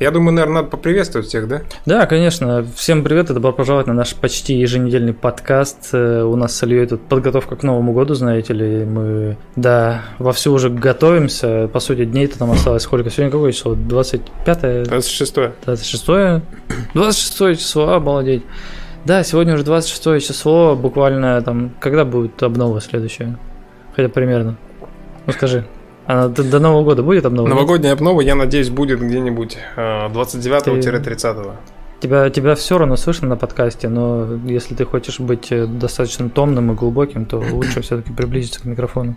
Я думаю, наверное, надо поприветствовать всех, да? Да, конечно. Всем привет и добро пожаловать на наш почти еженедельный подкаст. Э, у нас с Ильей тут подготовка к Новому году, знаете ли. Мы, да, вовсю уже готовимся. По сути, дней-то там осталось сколько? Сегодня какое число? 25 26 26 26 число, обалдеть. Да, сегодня уже 26 число, буквально там, когда будет обнова следующая? Хотя примерно. Ну скажи. Она до, до Нового года будет обнова? Новогодняя обнова, я надеюсь, будет где-нибудь 29-30. Тебя, тебя все равно слышно на подкасте, но если ты хочешь быть э, достаточно томным и глубоким, то лучше все-таки приблизиться к микрофону.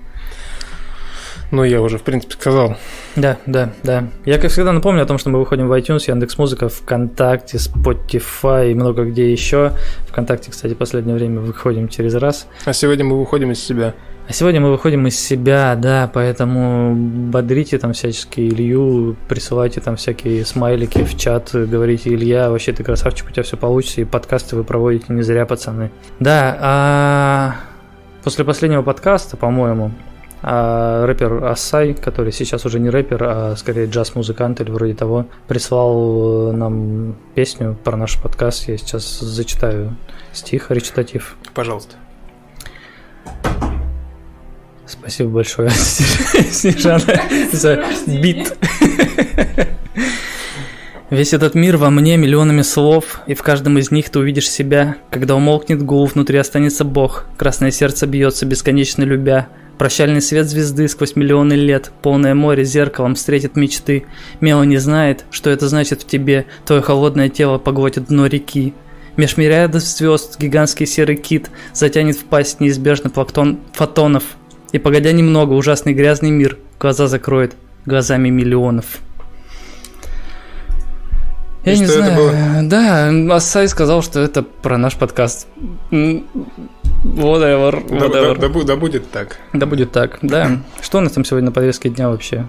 Ну, я уже, в принципе, сказал. Да, да, да. Я, как всегда, напомню о том, что мы выходим в iTunes, Яндекс.Музыка, ВКонтакте, Spotify и много где еще. Вконтакте, кстати, в последнее время выходим через раз. А сегодня мы выходим из себя. А сегодня мы выходим из себя, да, поэтому бодрите там всячески Илью, присылайте там всякие смайлики в чат, говорите, Илья, вообще ты красавчик, у тебя все получится, и подкасты вы проводите не зря, пацаны. Да, а после последнего подкаста, по-моему, а рэпер Асай, который сейчас уже не рэпер, а скорее джаз-музыкант или вроде того, прислал нам песню про наш подкаст. Я сейчас зачитаю стих, речитатив. Пожалуйста. Спасибо большое, Снежана, за бит. Весь этот мир во мне миллионами слов, и в каждом из них ты увидишь себя. Когда умолкнет гул, внутри останется Бог. Красное сердце бьется, бесконечно любя. Прощальный свет звезды сквозь миллионы лет, полное море зеркалом встретит мечты. Мело не знает, что это значит в тебе, твое холодное тело поглотит дно реки. Меж мириадов звезд гигантский серый кит затянет в пасть неизбежно плактон фотонов, и погодя немного, ужасный грязный мир глаза закроет глазами миллионов. Я и не знаю. Было? Да, Асай сказал, что это про наш подкаст. Whatever, whatever. Да, да, да, да будет так. Да будет так, да. Что у нас там сегодня на повестке дня вообще?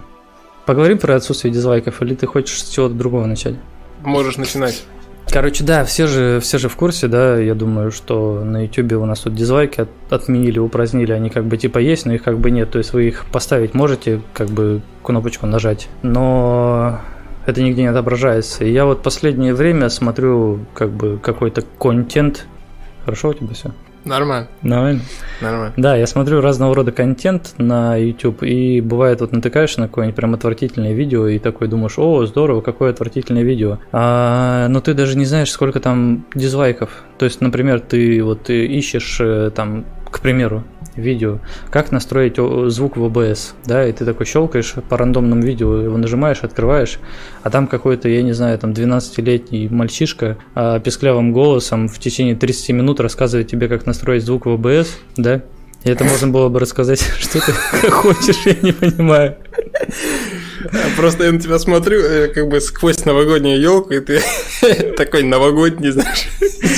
Поговорим про отсутствие дизлайков, или ты хочешь с чего-то другого начать? Можешь начинать. Короче, да, все же, все же в курсе, да, я думаю, что на YouTube у нас тут дизлайки от, отменили, упразднили, они как бы типа есть, но их как бы нет, то есть вы их поставить можете, как бы кнопочку нажать, но это нигде не отображается. И я вот последнее время смотрю как бы какой-то контент. Хорошо у тебя все? Нормально. Нормально? Нормально. Да, я смотрю разного рода контент на YouTube, и бывает вот натыкаешься на какое-нибудь прям отвратительное видео, и такой думаешь, о, здорово, какое отвратительное видео. А, но ты даже не знаешь, сколько там дизлайков. То есть, например, ты вот ищешь э, там, к примеру, видео, как настроить звук в OBS, да, и ты такой щелкаешь по рандомному видео, его нажимаешь, открываешь, а там какой-то, я не знаю, там 12-летний мальчишка а, песклявым голосом в течение 30 минут рассказывает тебе, как настроить звук в OBS, да, и это можно было бы рассказать, что ты хочешь, я не понимаю. Просто я на тебя смотрю, э, как бы сквозь новогоднюю елку, и ты такой новогодний, знаешь,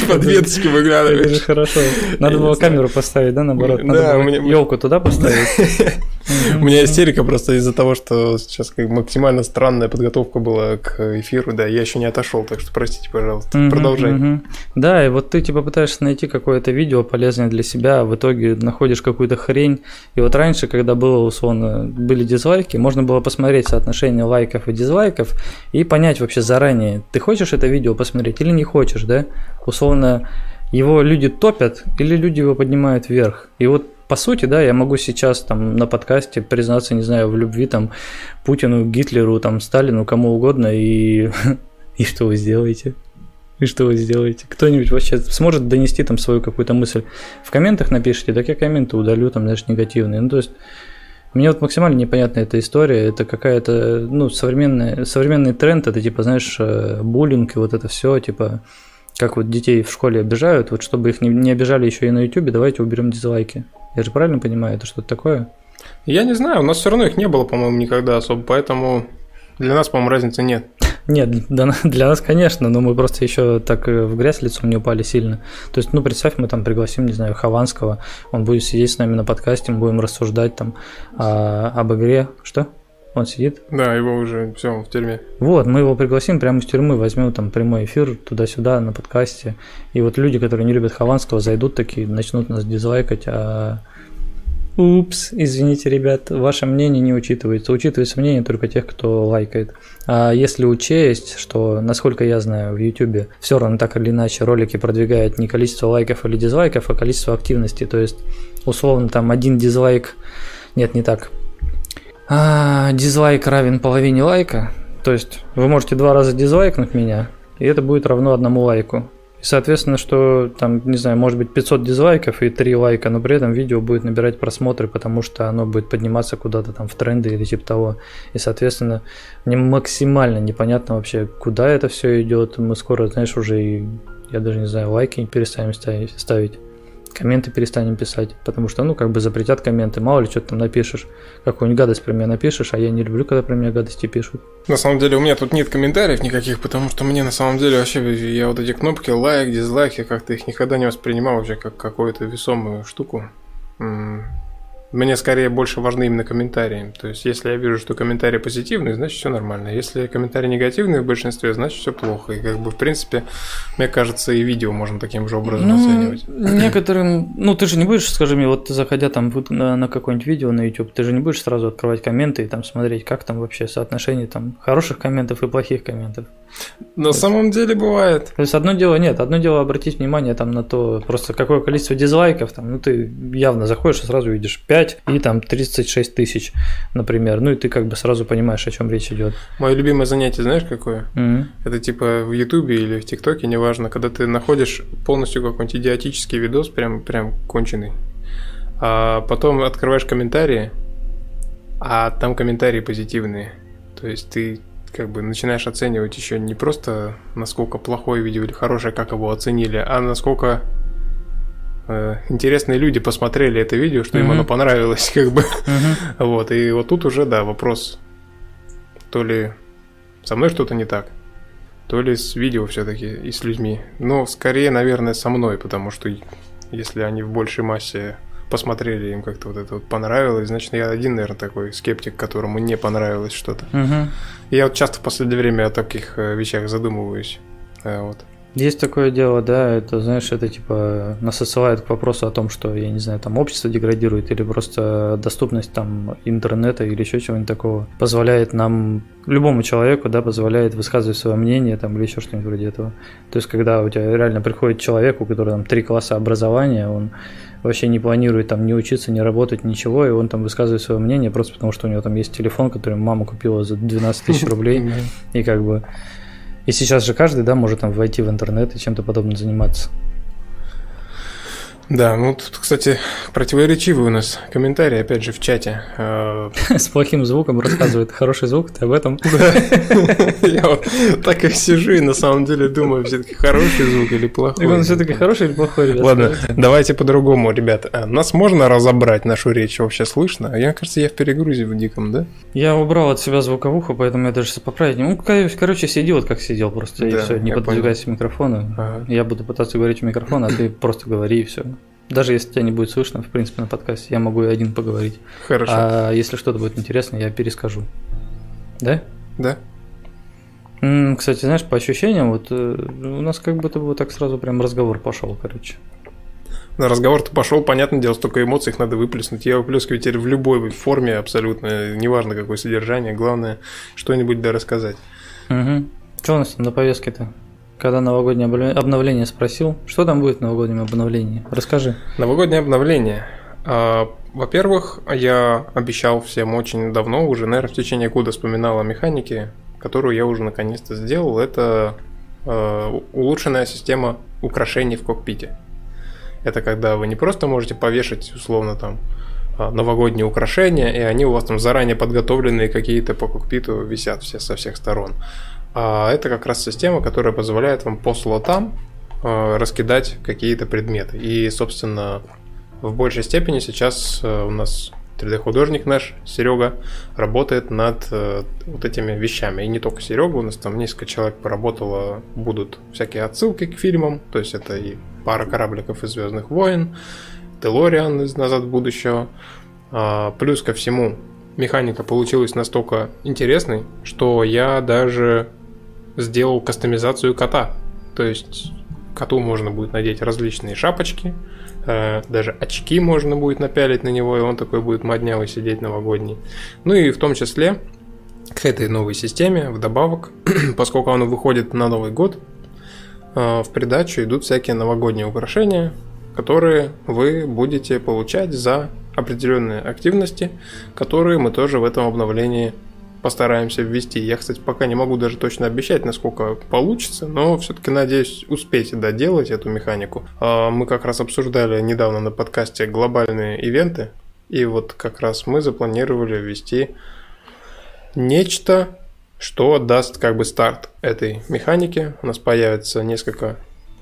из-под веточки выглядываешь. Это же хорошо. Надо было камеру поставить, да, наоборот? Надо было елку туда поставить. У меня истерика просто из-за того, что сейчас максимально странная подготовка была к эфиру, да, я еще не отошел, так что простите, пожалуйста. Продолжай. Да, и вот ты типа пытаешься найти какое-то видео полезное для себя, а в итоге находишь какую-то хрень. И вот раньше, когда было условно, были дизлайки, можно было посмотреть соотношение лайков и дизлайков и понять вообще заранее, ты хочешь это видео посмотреть или не хочешь, да? Условно, его люди топят или люди его поднимают вверх. И вот по сути, да, я могу сейчас там на подкасте признаться, не знаю, в любви там Путину, Гитлеру, там Сталину, кому угодно, и, и что вы сделаете? И что вы сделаете? Кто-нибудь вообще сможет донести там свою какую-то мысль? В комментах напишите, так я комменты удалю, там, знаешь, негативные. Ну, то есть, мне вот максимально непонятна эта история. Это какая-то, ну, современная, современный тренд, это типа, знаешь, э, буллинг и вот это все, типа, как вот детей в школе обижают, вот чтобы их не, не обижали еще и на YouTube, давайте уберем дизлайки. Я же правильно понимаю, это что-то такое? Я не знаю, у нас все равно их не было, по-моему, никогда особо, поэтому для нас, по-моему, разницы нет. Нет, для нас, конечно, но мы просто еще так в грязь лицом не упали сильно. То есть, ну, представь, мы там пригласим, не знаю, Хованского, он будет сидеть с нами на подкасте, мы будем рассуждать там а, об игре. Что? Он сидит? Да, его уже все в тюрьме. Вот, мы его пригласим прямо из тюрьмы, возьмем там прямой эфир туда-сюда на подкасте. И вот люди, которые не любят Хованского, зайдут такие, начнут нас дизлайкать, а Упс, извините, ребят, ваше мнение не учитывается. Учитывается мнение только тех, кто лайкает. А если учесть, что, насколько я знаю, в YouTube все равно так или иначе ролики продвигают не количество лайков или дизлайков, а количество активности. То есть, условно, там один дизлайк... Нет, не так. А, дизлайк равен половине лайка. То есть, вы можете два раза дизлайкнуть меня, и это будет равно одному лайку. И, соответственно, что там, не знаю, может быть 500 дизлайков и 3 лайка, но при этом видео будет набирать просмотры, потому что оно будет подниматься куда-то там в тренды или типа того. И, соответственно, мне максимально непонятно вообще, куда это все идет. Мы скоро, знаешь, уже и, я даже не знаю, лайки перестанем ставить комменты перестанем писать, потому что, ну, как бы запретят комменты, мало ли что ты там напишешь, какую-нибудь гадость про меня напишешь, а я не люблю, когда про меня гадости пишут. На самом деле у меня тут нет комментариев никаких, потому что мне на самом деле вообще, я вот эти кнопки лайк, дизлайк, я как-то их никогда не воспринимал вообще как какую-то весомую штуку. Мне скорее больше важны именно комментарии. То есть, если я вижу, что комментарий позитивный, значит все нормально. Если комментарий негативный в большинстве, значит все плохо. И как бы в принципе, мне кажется, и видео можно таким же образом ну, оценивать. Некоторым, ну ты же не будешь, скажи мне, вот заходя там на, на какое-нибудь видео на YouTube, ты же не будешь сразу открывать комменты и там смотреть, как там вообще соотношение там хороших комментов и плохих комментов. На самом деле бывает. То есть одно дело, нет, одно дело обратить внимание там на то, просто какое количество дизлайков, там, ну ты явно заходишь и сразу видишь 5 и там 36 тысяч, например, ну и ты как бы сразу понимаешь, о чем речь идет. Мое любимое занятие, знаешь, какое? Mm-hmm. Это типа в Ютубе или в ТикТоке, неважно, когда ты находишь полностью какой-нибудь идиотический видос, прям, прям конченый, а потом открываешь комментарии, а там комментарии позитивные. То есть ты как бы начинаешь оценивать еще не просто насколько плохое видео или хорошее, как его оценили, а насколько э, интересные люди посмотрели это видео, что им оно понравилось, как бы. Вот, и вот тут уже, да, вопрос, то ли со мной что-то не так, то ли с видео все-таки и с людьми. Но скорее, наверное, со мной, потому что если они в большей массе посмотрели, им как-то вот это вот понравилось, значит, я один, наверное, такой скептик, которому не понравилось что-то. Угу. я вот часто в последнее время о таких э, вещах задумываюсь. Э, вот. Есть такое дело, да, это, знаешь, это типа нас отсылает к вопросу о том, что, я не знаю, там общество деградирует или просто доступность там интернета или еще чего-нибудь такого позволяет нам, любому человеку, да, позволяет высказывать свое мнение там или еще что-нибудь вроде этого. То есть, когда у тебя реально приходит человек, у которого там три класса образования, он вообще не планирует там не учиться, не работать, ничего, и он там высказывает свое мнение просто потому, что у него там есть телефон, который мама купила за 12 тысяч рублей, и как бы... И сейчас же каждый, да, может там войти в интернет и чем-то подобным заниматься. Да, ну тут, кстати, противоречивый у нас комментарий, опять же, в чате. С плохим звуком рассказывает. Хороший звук, ты об этом? Да. Я вот так и сижу и на самом деле думаю, все-таки хороший звук или плохой. Он все-таки хороший или плохой, ребят? Ладно, давайте по-другому, ребят. А, нас можно разобрать, нашу речь вообще слышно? Я, кажется, я в перегрузе в диком, да? Я убрал от себя звуковуху, поэтому я даже поправить не Ну, короче, сиди вот как сидел просто, и все, не подвигайся микрофона. Я буду пытаться говорить в микрофон, а ты просто говори и все. Даже если тебя не будет слышно, в принципе, на подкасте, я могу и один поговорить. Хорошо. А если что-то будет интересно, я перескажу. Да? Да. Кстати, знаешь, по ощущениям, вот э, у нас как будто бы так сразу прям разговор пошел, короче. На разговор-то пошел, понятное дело, столько эмоций их надо выплеснуть. Я выплескиваю теперь в любой форме абсолютно, неважно какое содержание, главное что-нибудь да рассказать. Угу. Что у нас на повестке-то? Когда новогоднее обновление спросил, что там будет в новогоднем обновлении? Расскажи. Новогоднее обновление. А, во-первых, я обещал всем очень давно, уже, наверное, в течение года вспоминал о механике, которую я уже наконец-то сделал. Это а, улучшенная система украшений в кокпите. Это когда вы не просто можете повешать, условно, там, а, новогодние украшения, и они у вас там заранее подготовленные какие-то по кокпиту висят все со всех сторон. А это как раз система, которая позволяет вам по слотам э, раскидать какие-то предметы. И, собственно, в большей степени сейчас э, у нас 3D-художник наш, Серега, работает над э, вот этими вещами. И не только Серега, у нас там несколько человек поработало, будут всякие отсылки к фильмам, то есть это и пара корабликов из Звездных войн, Делориан из Назад в будущего. А, плюс ко всему, механика получилась настолько интересной, что я даже сделал кастомизацию кота. То есть коту можно будет надеть различные шапочки, э, даже очки можно будет напялить на него, и он такой будет моднявый сидеть новогодний. Ну и в том числе к этой новой системе, вдобавок, поскольку оно выходит на Новый год, э, в придачу идут всякие новогодние украшения, которые вы будете получать за определенные активности, которые мы тоже в этом обновлении постараемся ввести. Я, кстати, пока не могу даже точно обещать, насколько получится, но все-таки надеюсь успеть доделать эту механику. А, мы как раз обсуждали недавно на подкасте глобальные ивенты, и вот как раз мы запланировали ввести нечто, что даст как бы старт этой механики. У нас появится несколько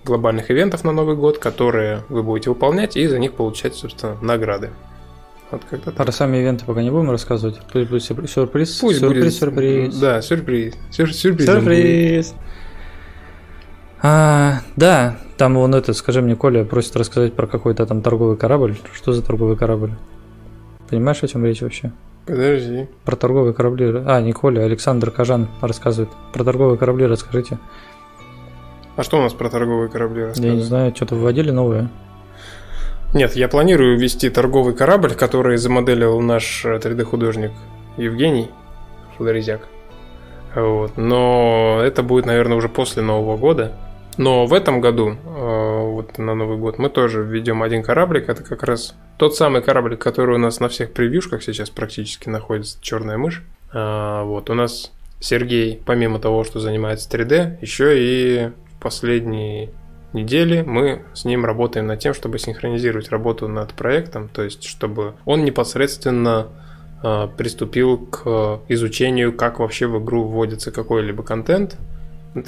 глобальных ивентов на Новый год, которые вы будете выполнять и за них получать, собственно, награды. Вот как-то Про сами ивенты пока не будем рассказывать. Пусть будет сюрприз. Пусть сюрприз, будет, сюрприз. Да, сюрприз. Сюр, сюрприз. Сюрприз. А, да, там вон это, скажи мне, Коля просит рассказать про какой-то там торговый корабль. Что за торговый корабль? Понимаешь, о чем речь вообще? Подожди. Про торговые корабли. А, не Коля, Александр Кажан рассказывает. Про торговые корабли расскажите. А что у нас про торговые корабли рассказывают? Я не знаю, что-то вводили новое. Нет, я планирую ввести торговый корабль, который замоделил наш 3D-художник э, Евгений Флоризяк. Вот. Но это будет, наверное, уже после Нового года. Но в этом году, э, вот на Новый год, мы тоже введем один кораблик. Это как раз тот самый кораблик, который у нас на всех превьюшках сейчас практически находится, черная мышь. А, вот у нас Сергей, помимо того, что занимается 3D, еще и в последние недели мы с ним работаем над тем, чтобы синхронизировать работу над проектом, то есть чтобы он непосредственно э, приступил к изучению, как вообще в игру вводится какой-либо контент,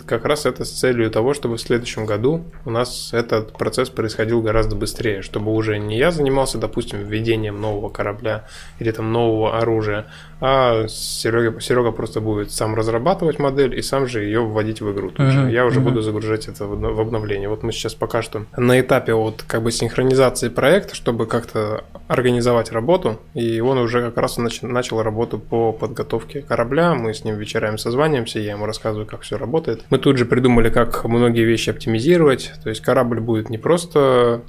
как раз это с целью того, чтобы в следующем году у нас этот процесс происходил гораздо быстрее, чтобы уже не я занимался, допустим, введением нового корабля или там нового оружия, а Серега, Серега просто будет сам разрабатывать модель и сам же ее вводить в игру. Uh-huh, я уже uh-huh. буду загружать это в, обновление. Вот мы сейчас пока что на этапе вот как бы синхронизации проекта, чтобы как-то организовать работу, и он уже как раз нач- начал работу по подготовке корабля, мы с ним вечерами созваниваемся, я ему рассказываю, как все работает, работает. Мы тут же придумали, как многие вещи оптимизировать. То есть корабль будет не просто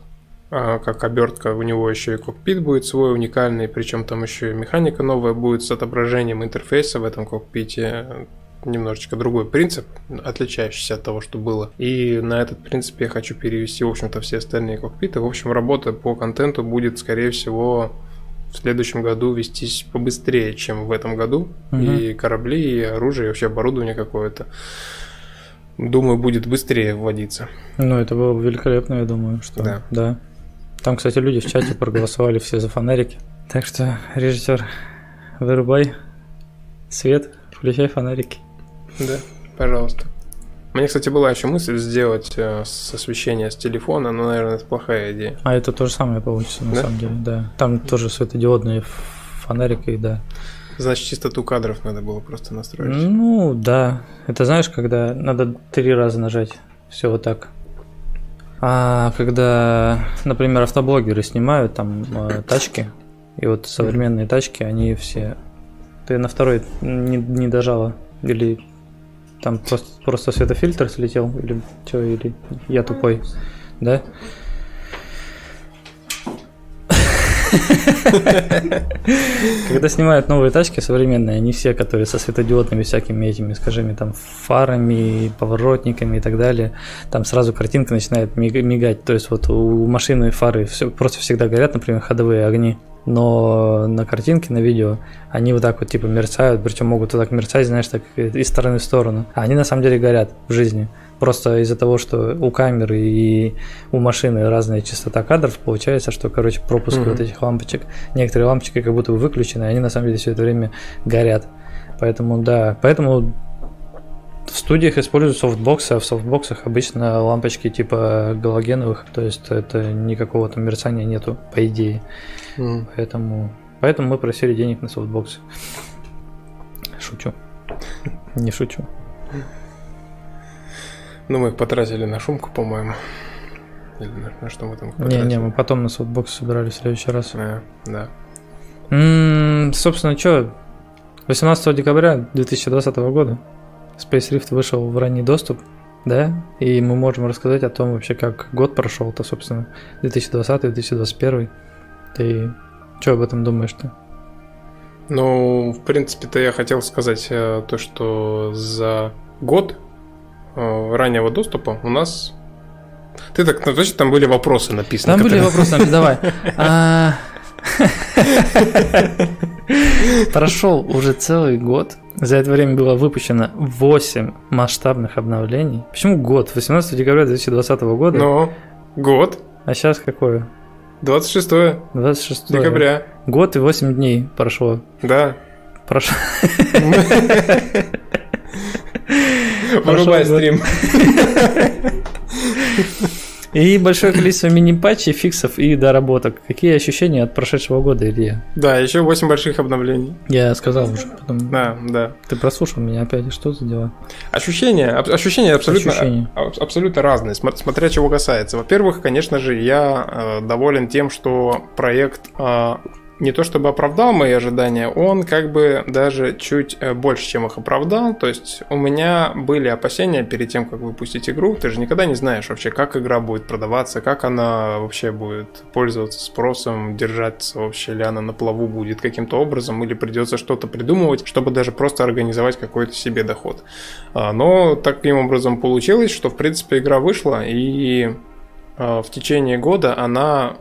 а, как обертка, у него еще и кокпит будет свой уникальный, причем там еще и механика новая будет с отображением интерфейса в этом кокпите немножечко другой принцип, отличающийся от того, что было. И на этот принцип я хочу перевести, в общем-то, все остальные кокпиты. В общем, работа по контенту будет, скорее всего, в следующем году вестись побыстрее, чем в этом году. Угу. И корабли, и оружие, и вообще оборудование какое-то думаю, будет быстрее вводиться. Ну, это было бы великолепно, я думаю, что да. да. Там, кстати, люди в чате проголосовали все за фонарики. Так что, режиссер, вырубай свет, включай фонарики. Да, пожалуйста. Мне, кстати, была еще мысль сделать э, с освещения с телефона, но, наверное, это плохая идея. А это то же самое получится, на да? самом деле, да. Там тоже светодиодные фонарики, да. Значит, чистоту кадров надо было просто настроить. Ну, да. Это знаешь, когда надо три раза нажать. Все вот так. А когда, например, автоблогеры снимают там э, тачки, и вот современные тачки, они все... Ты на второй не, не дожала? Или там просто, просто светофильтр слетел? Или что? Или я тупой? Да? Когда снимают новые тачки современные, они все, которые со светодиодными всякими этими, скажем, там фарами, поворотниками и так далее, там сразу картинка начинает мигать. То есть вот у машины фары просто всегда горят, например, ходовые огни но на картинке, на видео, они вот так вот типа мерцают, причем могут вот так мерцать, знаешь, так из стороны в сторону. А они на самом деле горят в жизни. Просто из-за того, что у камеры и у машины разная частота кадров, получается, что, короче, пропуск mm-hmm. вот этих лампочек, некоторые лампочки как будто бы выключены, они на самом деле все это время горят. Поэтому, да, поэтому в студиях используют софтбоксы, а в софтбоксах обычно лампочки типа галогеновых, то есть это никакого там мерцания нету, по идее. Mm. Поэтому, поэтому мы просили денег на софтбоксы. Шучу. Не шучу. Ну, мы их потратили на шумку, по-моему. Или на, на что мы там потратили? Не, не, мы потом на софтбокс собирали в следующий раз. А, да. М-м, собственно, что, 18 декабря 2020 года Space Rift вышел в ранний доступ. Да, и мы можем рассказать о том вообще, как год прошел-то, собственно, 2020-2021. Ты что об этом думаешь-то? Ну, в принципе-то я хотел сказать э, то, что за год раннего доступа у нас... Ты так, ну, точно там были вопросы написаны? Там были вопросы, давай. А, Прошел уже целый год. За это время было выпущено 8 масштабных обновлений. Почему год? 18 декабря 2020 года. Ну, год. А сейчас какое? 26 26 декабря. Год и 8 дней прошло. Да. Прошло. Вырубай стрим. И большое количество мини-патчей, фиксов и доработок. Какие ощущения от прошедшего года, Илья? Да, еще 8 больших обновлений. Я сказал уже. Потом... Да, да. Ты прослушал меня опять, что за дела? Ощущения, ощущения абсолютно, ощущения. абсолютно разные, смотря чего касается. Во-первых, конечно же, я э, доволен тем, что проект э, не то чтобы оправдал мои ожидания, он как бы даже чуть э, больше, чем их оправдал. То есть у меня были опасения перед тем, как выпустить игру. Ты же никогда не знаешь вообще, как игра будет продаваться, как она вообще будет пользоваться спросом, держаться вообще ли она на плаву будет каким-то образом, или придется что-то придумывать, чтобы даже просто организовать какой-то себе доход. А, но таким образом получилось, что в принципе игра вышла, и а, в течение года она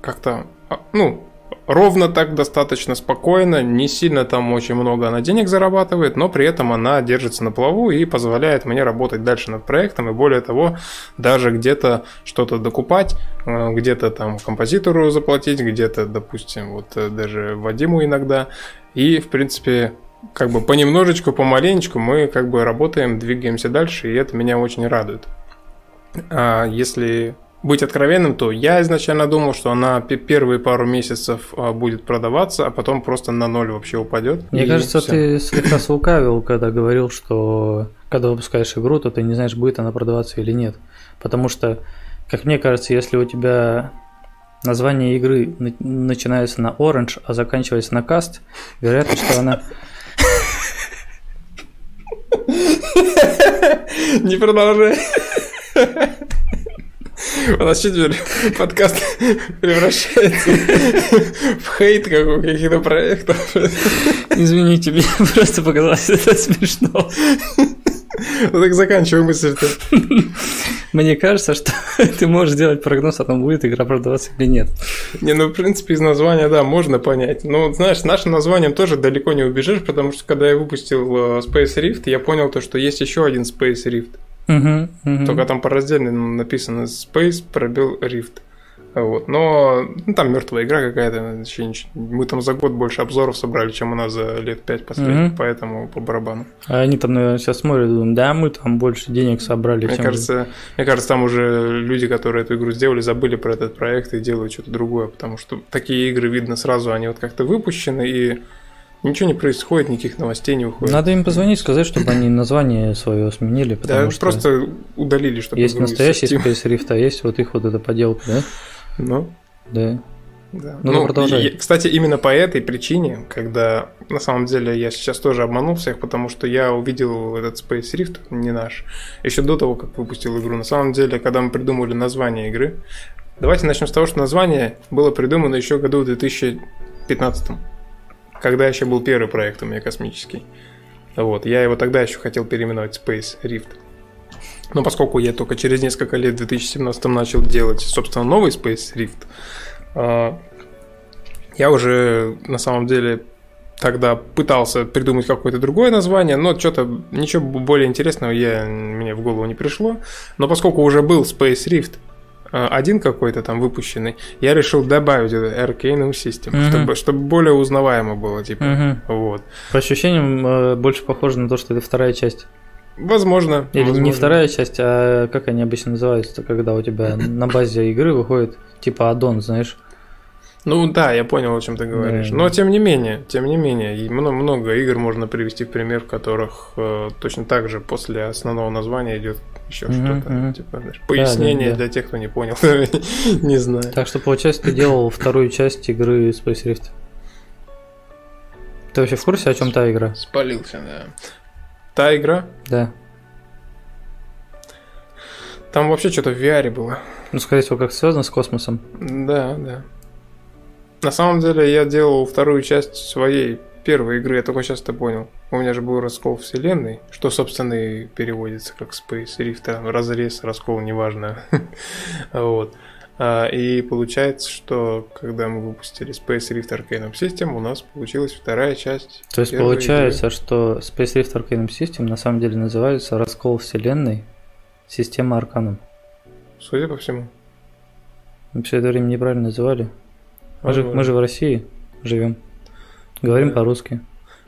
как-то, а, ну, ровно так достаточно спокойно, не сильно там очень много она денег зарабатывает, но при этом она держится на плаву и позволяет мне работать дальше над проектом, и более того, даже где-то что-то докупать, э, где-то там композитору заплатить, где-то, допустим, вот э, даже Вадиму иногда, и, в принципе, как бы понемножечку, помаленечку мы как бы работаем, двигаемся дальше, и это меня очень радует. А если быть откровенным, то я изначально думал, что она первые пару месяцев а, будет продаваться, а потом просто на ноль вообще упадет. Мне кажется, все. ты слегка слукавил, когда говорил, что когда выпускаешь игру, то ты не знаешь, будет она продаваться или нет. Потому что, как мне кажется, если у тебя название игры начинается на Orange, а заканчивается на Cast, вероятно, что она... Не продолжай. У нас теперь подкаст превращается в хейт, как у каких-то проектов. Извините, мне просто показалось это смешно. Ну так заканчивай мысль-то. Мне кажется, что ты можешь сделать прогноз о том, будет игра продаваться или нет. Не, ну, в принципе, из названия, да, можно понять. Но, знаешь, нашим названием тоже далеко не убежишь, потому что, когда я выпустил э, Space Rift, я понял то, что есть еще один Space Rift. Угу, угу. Только там по раздельно написано Space пробил Rift. Вот. Но ну, там мертвая игра какая-то. Мы там за год больше обзоров собрали, чем у нас за лет пять последних, mm поэтому по барабану. А они там, наверное, сейчас смотрят и думают, да, мы там больше денег собрали. Мне, чем кажется, мне кажется, там уже люди, которые эту игру сделали, забыли про этот проект и делают что-то другое, потому что такие игры видно сразу, они вот как-то выпущены и Ничего не происходит, никаких новостей не выходит. Надо им позвонить, сказать, чтобы они название свое сменили, потому да, что просто удалили, чтобы есть настоящий Space Rift, а есть вот их вот эта поделка, да? Ну. Да. Да. Ну, ну продолжай. И, кстати, именно по этой причине, когда на самом деле я сейчас тоже обманул всех, потому что я увидел этот Space Rift, не наш, еще до того, как выпустил игру. На самом деле, когда мы придумали название игры, давайте начнем с того, что название было придумано еще году в 2015 когда еще был первый проект у меня космический. Вот, я его тогда еще хотел переименовать Space Rift. Но поскольку я только через несколько лет в 2017 начал делать, собственно, новый Space Rift, а, я уже на самом деле тогда пытался придумать какое-то другое название, но что-то ничего более интересного я, мне в голову не пришло. Но поскольку уже был Space Rift, один какой-то там выпущенный, я решил добавить это Arcanum System, угу. чтобы, чтобы более узнаваемо было, типа, угу. вот. По ощущениям э, больше похоже на то, что это вторая часть. Возможно. Или возможно. не вторая часть, а как они обычно называются, когда у тебя на базе игры выходит типа аддон, знаешь? Ну да, я понял, о чем ты говоришь. Да. Но тем не менее, тем не менее, много, много игр можно привести в пример, в которых э, точно так же после основного названия идет еще mm-hmm, что-то. Mm-hmm. Типа, знаешь, пояснение да, да, да. для тех, кто не понял. не знаю. Так что, получается, ты делал вторую часть игры Space Rift. Ты вообще в курсе, о чем та игра? Спалился, да. Та игра? Да. Там вообще что-то в VR было. Ну, скорее всего, как связано с космосом. Да, да. На самом деле я делал вторую часть своей первой игры, я только сейчас это понял. У меня же был раскол вселенной, что, собственно, и переводится как Space Rift, там, разрез, раскол, неважно. вот. А, и получается, что когда мы выпустили Space Rift Arcanum System, у нас получилась вторая часть. То есть получается, игры. что Space Rift Arcanum System на самом деле называется раскол вселенной система Arcanum. Судя по всему. Мы все это время неправильно называли. Мы же, мы же в России живем. Говорим по-русски.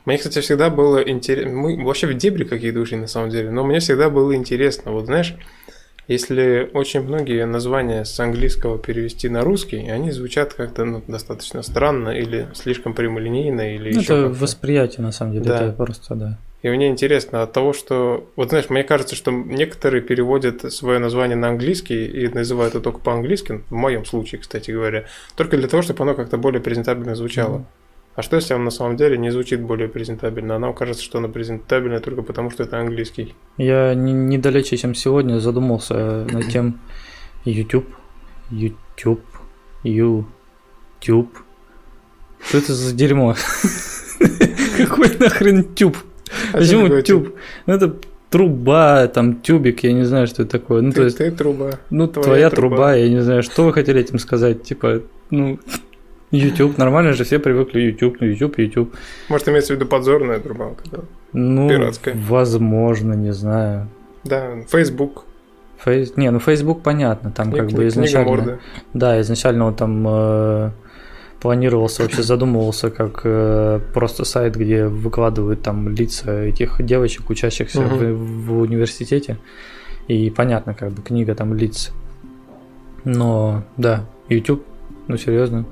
Мне, кстати, всегда было интересно. Мы вообще в дебри какие-то ушли на самом деле, но мне всегда было интересно. Вот знаешь, если очень многие названия с английского перевести на русский, они звучат как-то ну, достаточно странно или слишком прямолинейно, или ну, Это восприятие, на самом деле, да. это просто, да. И мне интересно от того, что... Вот знаешь, мне кажется, что некоторые переводят свое название на английский и называют это только по-английски, в моем случае, кстати говоря, только для того, чтобы оно как-то более презентабельно звучало. Mm-hmm. А что если он на самом деле не звучит более презентабельно? А нам кажется, что оно презентабельно только потому, что это английский. Я не, недалече, чем сегодня, задумался над тем YouTube, YouTube, YouTube. Что это за дерьмо? Какой нахрен тюб? А Почему тюб? Ну это труба, там тюбик, я не знаю, что это такое. Ну, ты, то есть, ты труба. Ну, твоя, твоя труба. труба, я не знаю, что вы хотели этим сказать. Типа, ну, YouTube, нормально же все привыкли YouTube, YouTube, YouTube. Может, имеется в виду подзорная труба, да? Ну, Пиратская. возможно, не знаю. Да, Facebook. Фейс... Не, ну Facebook понятно, там Книг, как бы изначально... Морды. Да, изначально он там э, планировался, вообще задумывался как э, просто сайт, где выкладывают там лица этих девочек, учащихся угу. в, в университете. И понятно, как бы книга там лиц. Но да, YouTube, ну серьезно,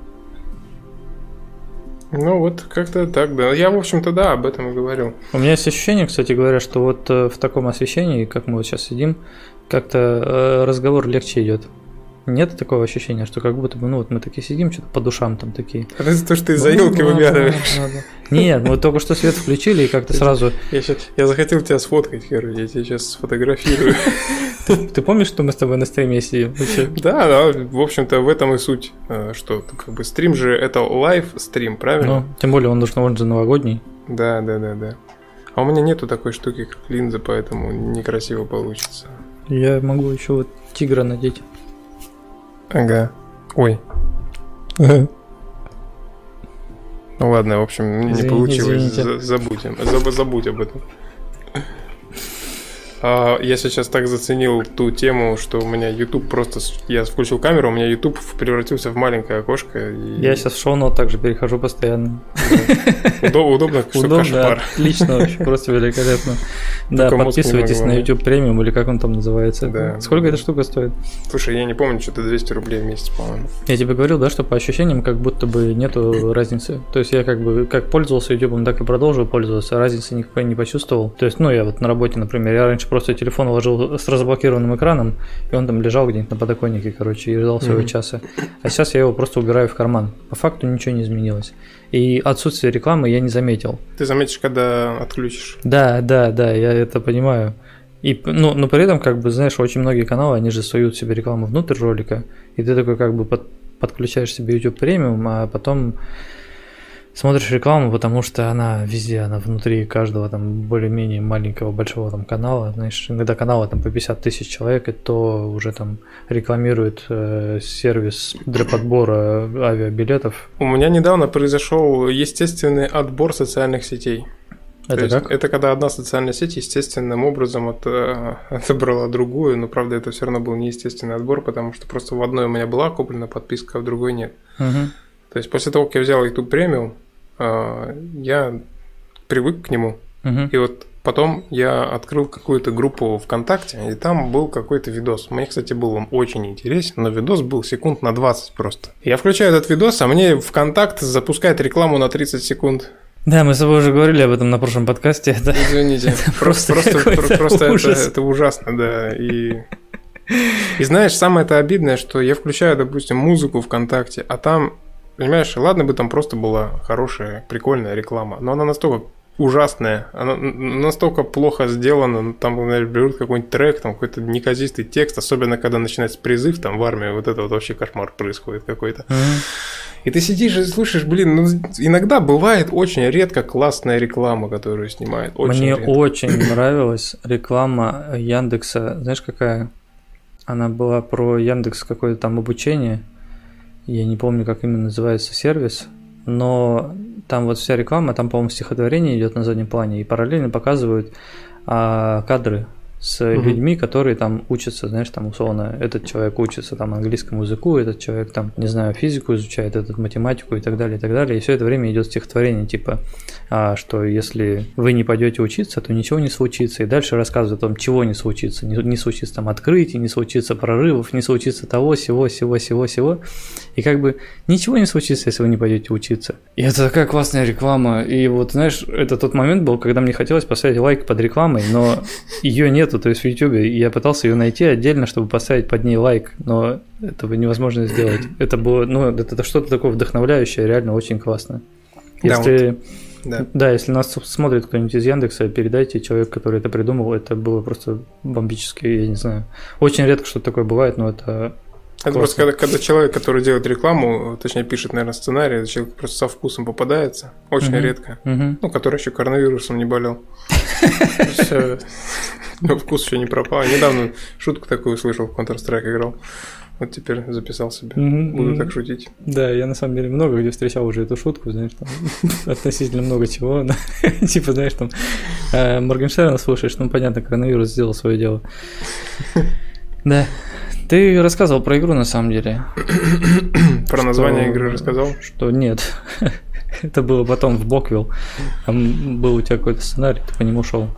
ну вот как-то так, да. Я, в общем-то, да, об этом и говорил. У меня есть ощущение, кстати говоря, что вот э, в таком освещении, как мы вот сейчас сидим, как-то э, разговор легче идет. Нет такого ощущения, что как будто бы, ну вот мы такие сидим, что-то по душам там такие. Это за то, что ты ну, за елки ну, выглядываешь. Нет, мы только что свет включили и как-то сразу... Я, сейчас, я захотел тебя сфоткать, короче, я тебя сейчас сфотографирую. Ты, ты помнишь, что мы с тобой на стриме сидим? Да, да, в общем-то, в этом и суть, э, что как бы стрим же это live stream, правильно? Ну, тем более он должен, он же новогодний. Да, да, да, да. А у меня нету такой штуки, как линза, поэтому некрасиво получится. Я могу еще вот тигра надеть. Ага. Ой. Ну ладно, в общем, не получилось. Забудь, забудь об этом. А, я сейчас так заценил ту тему, что у меня YouTube просто... Я включил камеру, у меня YouTube превратился в маленькое окошко. И... Я сейчас в шоу также перехожу постоянно. Удобно, что Удобно, отлично, вообще, просто великолепно. Да, подписывайтесь на YouTube премиум или как он там называется. Да. Сколько эта штука стоит? Слушай, я не помню, что-то 200 рублей в месяц, по-моему. Я тебе говорил, да, что по ощущениям как будто бы нету разницы. То есть я как бы как пользовался YouTube, так и продолжил пользоваться, разницы никакой не почувствовал. То есть, ну, я вот на работе, например, я раньше просто телефон вложил с разблокированным экраном, и он там лежал где-нибудь на подоконнике, короче, и ждал своего mm-hmm. часа. А сейчас я его просто убираю в карман. По факту ничего не изменилось. И отсутствие рекламы я не заметил. Ты заметишь, когда отключишь. Да, да, да, я это понимаю. И, ну, но при этом, как бы, знаешь, очень многие каналы, они же суют себе рекламу внутрь ролика, и ты такой, как бы, под, подключаешь себе YouTube премиум, а потом смотришь рекламу, потому что она везде, она внутри каждого там более-менее маленького, большого там канала, знаешь, иногда каналы там по 50 тысяч человек, и то уже там рекламирует э, сервис для подбора авиабилетов. У меня недавно произошел естественный отбор социальных сетей. Это То как? это когда одна социальная сеть естественным образом от, э, отобрала другую, но правда это все равно был неестественный отбор, потому что просто в одной у меня была куплена подписка, а в другой нет. Угу. То есть после того, как я взял YouTube премиум, я привык к нему. Угу. И вот потом я открыл какую-то группу ВКонтакте, и там был какой-то видос. Мне, кстати, был он очень интересен, но видос был секунд на 20 просто. Я включаю этот видос, а мне ВКонтакт запускает рекламу на 30 секунд. Да, мы с тобой уже говорили об этом на прошлом подкасте. Это, Извините, это просто, просто, просто, просто это, это ужасно, да. И, и знаешь, самое это обидное, что я включаю, допустим, музыку ВКонтакте, а там Понимаешь, ладно бы там просто была хорошая, прикольная реклама, но она настолько ужасная. Она настолько плохо сделана. Ну, там, например, берут какой-нибудь трек, там какой-то неказистый текст, особенно когда начинается призыв там в армии, вот это вот вообще кошмар происходит какой-то. И ты сидишь и слушаешь, блин, ну иногда бывает очень редко классная реклама, которую снимает. Очень Мне редко. очень нравилась реклама Яндекса. Знаешь, какая? Она была про Яндекс какое-то там обучение. Я не помню, как именно называется сервис но там вот вся реклама, там, по-моему, стихотворение идет на заднем плане, и параллельно показывают а, кадры с угу. людьми, которые там учатся, знаешь, там условно, этот человек учится там английскому языку, этот человек там, не знаю, физику изучает, этот математику и так далее, и так далее. И все это время идет стихотворение, типа, а, что если вы не пойдете учиться, то ничего не случится. И дальше рассказывают о том, чего не случится. Не, не случится там открытий, не случится прорывов, не случится того, всего, всего, всего, всего. И как бы ничего не случится, если вы не пойдете учиться. И это такая классная реклама. И вот, знаешь, это тот момент был, когда мне хотелось поставить лайк под рекламой, но ее нет нету, то есть в YouTube я пытался ее найти отдельно, чтобы поставить под ней лайк, но этого невозможно сделать. Это было, ну, это, это что-то такое вдохновляющее, реально очень классно. Если, да, вот, да. да, если нас смотрит кто-нибудь из Яндекса, передайте человек, который это придумал, это было просто бомбически, я не знаю. Очень редко что такое бывает, но это это просто когда, когда человек, который делает рекламу, точнее пишет, наверное, сценарий, человек просто со вкусом попадается, очень uh-huh. редко. Uh-huh. Ну, который еще коронавирусом не болел. Но вкус еще не пропал. Недавно шутку такую услышал, в Counter-Strike играл. Вот теперь записал себе. Буду так шутить. Да, я на самом деле много где встречал уже эту шутку, знаешь, там относительно много чего. типа, знаешь, там э, Моргенштерна слушаешь, ну понятно, коронавирус сделал свое дело. Да. Ты рассказывал про игру на самом деле. Про название игры рассказал? Что нет. Это было потом в Боквилл. Там был у тебя какой-то сценарий, ты по нему шел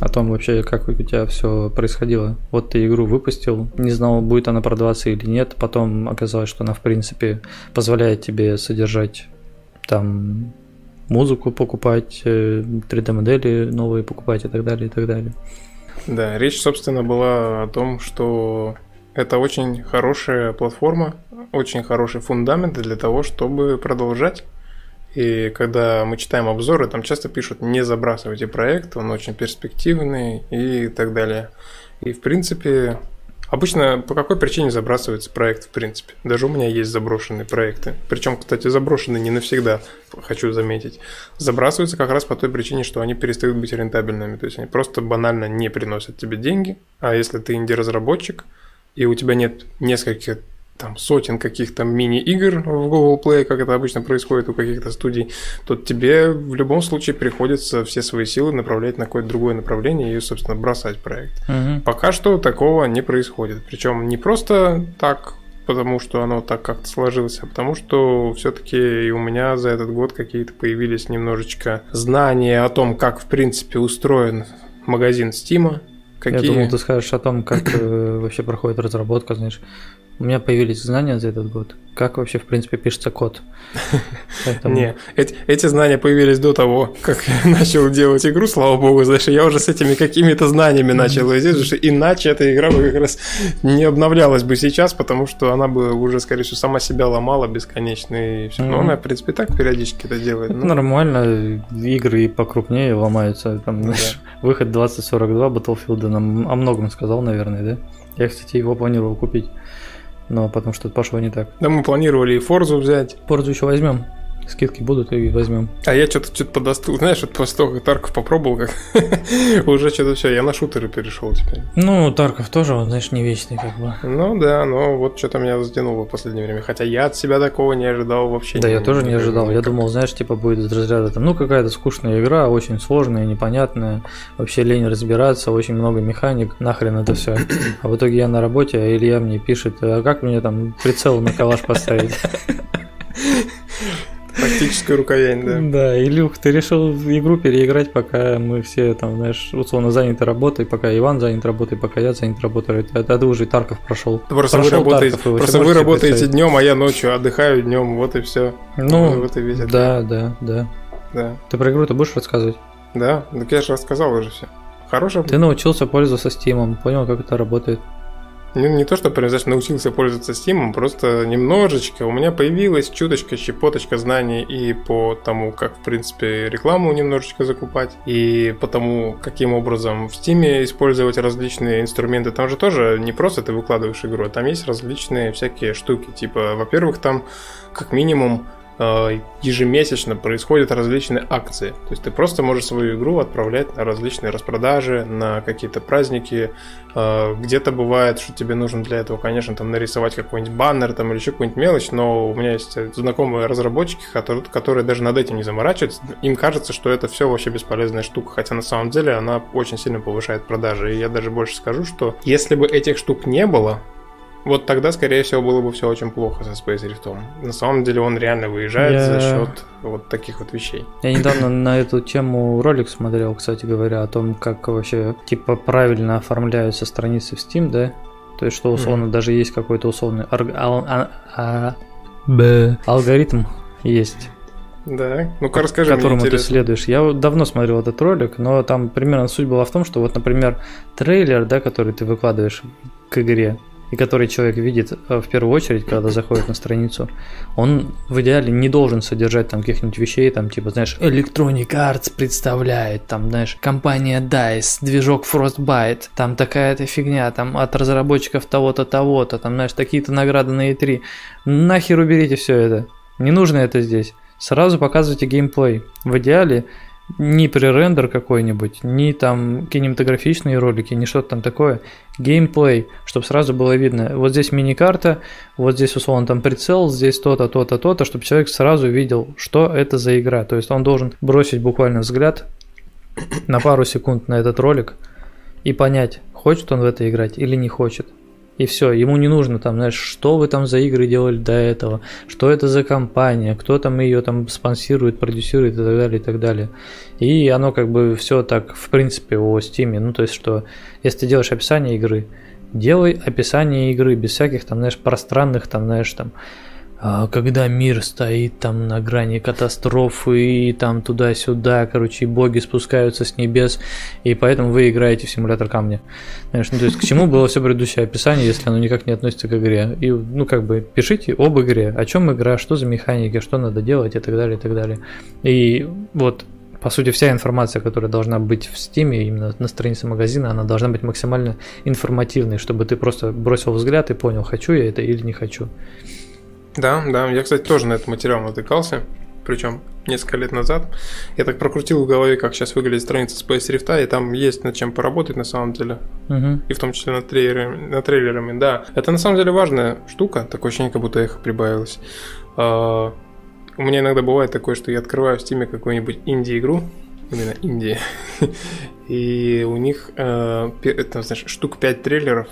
о том вообще, как у тебя все происходило. Вот ты игру выпустил, не знал, будет она продаваться или нет, потом оказалось, что она, в принципе, позволяет тебе содержать там музыку покупать, 3D-модели э, новые покупать и так далее, и так далее. Да, речь, собственно, была о том, что это очень хорошая платформа, очень хороший фундамент для того, чтобы продолжать и когда мы читаем обзоры, там часто пишут «не забрасывайте проект, он очень перспективный» и так далее. И, в принципе, обычно по какой причине забрасывается проект, в принципе? Даже у меня есть заброшенные проекты. Причем, кстати, заброшенные не навсегда, хочу заметить. Забрасываются как раз по той причине, что они перестают быть рентабельными. То есть они просто банально не приносят тебе деньги. А если ты инди-разработчик, и у тебя нет нескольких там сотен каких-то мини-игр в Google Play, как это обычно происходит у каких-то студий, то тебе в любом случае приходится все свои силы направлять на какое-то другое направление и, собственно, бросать проект. Угу. Пока что такого не происходит. Причем не просто так, потому что оно так как-то сложилось, а потому что все-таки у меня за этот год какие-то появились немножечко знания о том, как в принципе устроен магазин Стима, Какие? Я думал, ты скажешь о том, как э, вообще проходит разработка, знаешь. У меня появились знания за этот год. Как вообще, в принципе, пишется код? Поэтому... Не, эти, эти знания появились до того, как я начал делать игру, слава богу, знаешь, я уже с этими какими-то знаниями начал идти, потому что иначе эта игра бы как раз не обновлялась бы сейчас, потому что она бы уже, скорее всего, сама себя ломала бесконечно и все. Но она, в принципе, так периодически это делает. Ну. нормально, игры и покрупнее ломаются. Там, знаешь, выход 2042 Battlefield нам о многом сказал, наверное, да? Я, кстати, его планировал купить но потом что-то пошло не так. Да мы планировали и Форзу взять. Форзу еще возьмем. Скидки будут и возьмем. А я что-то что-то подостыл. Знаешь, вот после того, как Тарков попробовал, как уже что-то все, я на шутеры перешел теперь. Ну, Тарков тоже, он, знаешь, не вечный, как бы. Ну да, но вот что-то меня затянуло в последнее время. Хотя я от себя такого не ожидал вообще. Да, я тоже не ожидал. Я думал, знаешь, типа будет из разряда там, ну, какая-то скучная игра, очень сложная, непонятная, вообще лень разбираться, очень много механик, нахрен это все. А в итоге я на работе, а Илья мне пишет, а как мне там прицел на калаш поставить? Тактическая рукоять, да. Да, Илюх, ты решил игру переиграть, пока мы все там, знаешь, условно заняты работой, пока Иван занят работой, пока я занят работой. Это, это уже и Тарков прошел. Просто прошел вы работаете, Тарков, просто вы работаете днем, а я ночью отдыхаю днем, вот и все. Ну, вот и весь да, да, да. Да. Ты про игру-то будешь рассказывать? Да, так я же рассказал уже все. Хорошая. Ты научился пользоваться Steam, понял, как это работает. Не, не то, что прям, знаешь, научился пользоваться Steam, просто немножечко у меня появилась чуточка, щепоточка знаний и по тому, как, в принципе, рекламу немножечко закупать, и по тому, каким образом в Steam использовать различные инструменты. Там же тоже не просто ты выкладываешь игру, а там есть различные всякие штуки. Типа, во-первых, там как минимум ежемесячно происходят различные акции. То есть ты просто можешь свою игру отправлять на различные распродажи, на какие-то праздники. Э, где-то бывает, что тебе нужно для этого, конечно, там нарисовать какой-нибудь баннер там, или еще какую-нибудь мелочь, но у меня есть знакомые разработчики, которые, которые даже над этим не заморачиваются. Им кажется, что это все вообще бесполезная штука, хотя на самом деле она очень сильно повышает продажи. И я даже больше скажу, что если бы этих штук не было, вот тогда, скорее всего, было бы все очень плохо со Space Rift. На самом деле он реально выезжает я... за счет вот таких вот вещей. Я недавно на эту тему ролик смотрел, кстати говоря, о том, как вообще типа правильно оформляются страницы в Steam, да? То есть, что условно mm. даже есть какой-то условный арг... ал... а... А... Б... алгоритм есть. Да, ну-ка расскажи которому мне ты следуешь. Я давно смотрел этот ролик, но там примерно суть была в том, что вот, например, трейлер, да, который ты выкладываешь к игре, и который человек видит э, в первую очередь, когда заходит на страницу, он в идеале не должен содержать там каких-нибудь вещей, там типа, знаешь, Electronic Arts представляет, там, знаешь, компания DICE, движок Frostbite, там такая-то фигня, там от разработчиков того-то, того-то, там, знаешь, такие-то награды на E3. Нахер уберите все это. Не нужно это здесь. Сразу показывайте геймплей. В идеале ни пререндер какой-нибудь, ни там кинематографичные ролики, ни что-то там такое. Геймплей, чтобы сразу было видно. Вот здесь мини-карта, вот здесь условно там прицел, здесь то-то, то-то, то-то, чтобы человек сразу видел, что это за игра. То есть он должен бросить буквально взгляд на пару секунд на этот ролик и понять, хочет он в это играть или не хочет. И все, ему не нужно там, знаешь, что вы там за игры делали до этого, что это за компания, кто там ее там спонсирует, продюсирует и так далее, и так далее. И оно как бы все так, в принципе, о Steam. Ну, то есть, что если ты делаешь описание игры, делай описание игры без всяких там, знаешь, пространных там, знаешь, там, когда мир стоит там на грани катастрофы и там туда-сюда, короче, боги спускаются с небес, и поэтому вы играете в симулятор камня. Знаешь, ну, то есть к чему было все предыдущее описание, если оно никак не относится к игре? И, ну, как бы, пишите об игре, о чем игра, что за механики, что надо делать и так далее, и так далее. И вот по сути, вся информация, которая должна быть в Steam, именно на странице магазина, она должна быть максимально информативной, чтобы ты просто бросил взгляд и понял, хочу я это или не хочу. Да, да, я, кстати, тоже на этот материал натыкался, причем несколько лет назад. Я так прокрутил в голове, как сейчас выглядит страница Space Rift, и там есть над чем поработать на самом деле. Угу. И в том числе над трейлерами, над трейлерами, да. Это на самом деле важная штука, такое ощущение, как будто эхо прибавилось. А, у меня иногда бывает такое, что я открываю в Steam какую-нибудь инди-игру, именно Индии, и у них, э, там, знаешь, штук 5 трейлеров,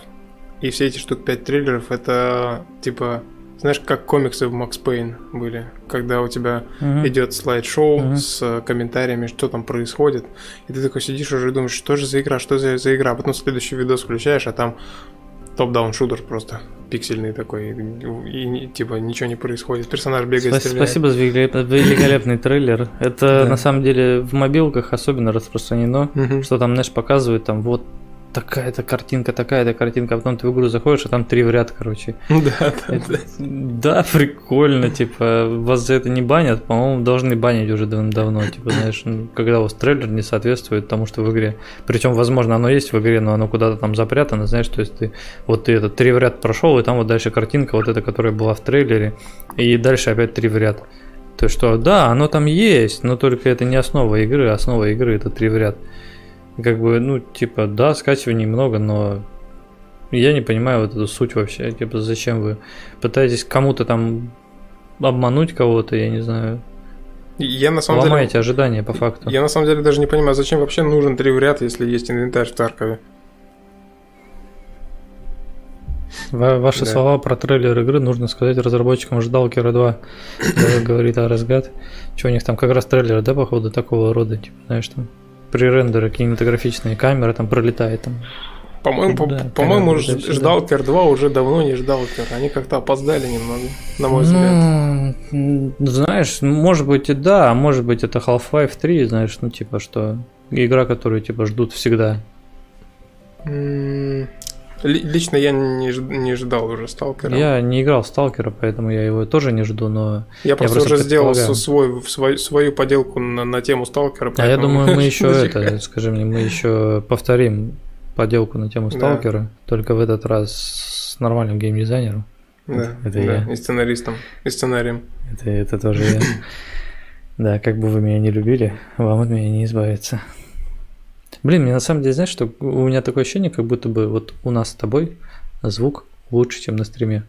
и все эти штук 5 трейлеров это типа знаешь, как комиксы в Макс Пейн были, когда у тебя uh-huh. идет слайд-шоу uh-huh. с комментариями, что там происходит, и ты такой сидишь уже и думаешь, что же за игра, что за, за игра, а потом следующий видос включаешь, а там топ-даун шутер просто пиксельный такой, и, и типа ничего не происходит, персонаж бегает, Спасибо, стреляет. Спасибо за великолепный трейлер. Это на самом деле в мобилках особенно распространено, что там, знаешь, показывают там вот такая-то картинка, такая-то картинка, а потом ты в игру заходишь, а там три в ряд, короче. Да, да, да. Да, прикольно, типа, вас за это не банят, по-моему, должны банить уже давно, типа, знаешь, ну, когда у вас трейлер не соответствует тому, что в игре. Причем, возможно, оно есть в игре, но оно куда-то там запрятано, знаешь, то есть ты, вот ты этот три в ряд прошел, и там вот дальше картинка, вот эта, которая была в трейлере, и дальше опять три в ряд. То есть что, да, оно там есть, но только это не основа игры, основа игры это три в ряд. Как бы, ну, типа, да, скачиваний много, но я не понимаю вот эту суть вообще. Типа, зачем вы пытаетесь кому-то там обмануть кого-то, я не знаю. Я на самом Ломаете деле... ожидания по факту. Я на самом деле даже не понимаю, зачем вообще нужен три в ряд, если есть инвентарь в Таркове. Ваши да. слова про трейлер игры нужно сказать разработчикам Ждалкера 2, говорит Аразгад. Что у них там как раз трейлер, да, походу, такого рода, типа, знаешь, там пререндеры кинематографичные, камера там пролетает там. По-моему, да, по- по-моему, да, Ждалкер 2 уже давно не Ждалкер. Они как-то опоздали немного, на мой взгляд. Ну, знаешь, может быть и да, а может быть это Half-Life 3, знаешь, ну типа что игра, которую типа ждут всегда. Лично я не, не ждал уже Сталкера. Я не играл в Сталкера, поэтому я его тоже не жду, но... Я, я просто, уже сделал свой, свой, свою поделку на, на тему Сталкера. А я думаю, мы еще это, скажи мне, мы еще повторим поделку на тему Сталкера, да. только в этот раз с нормальным геймдизайнером. Да, это да, я. и сценаристом, и сценарием. Это, это тоже я. Да, как бы вы меня не любили, вам от меня не избавиться. Блин, мне на самом деле, знаешь, что у меня такое ощущение, как будто бы вот у нас с тобой звук лучше, чем на стриме.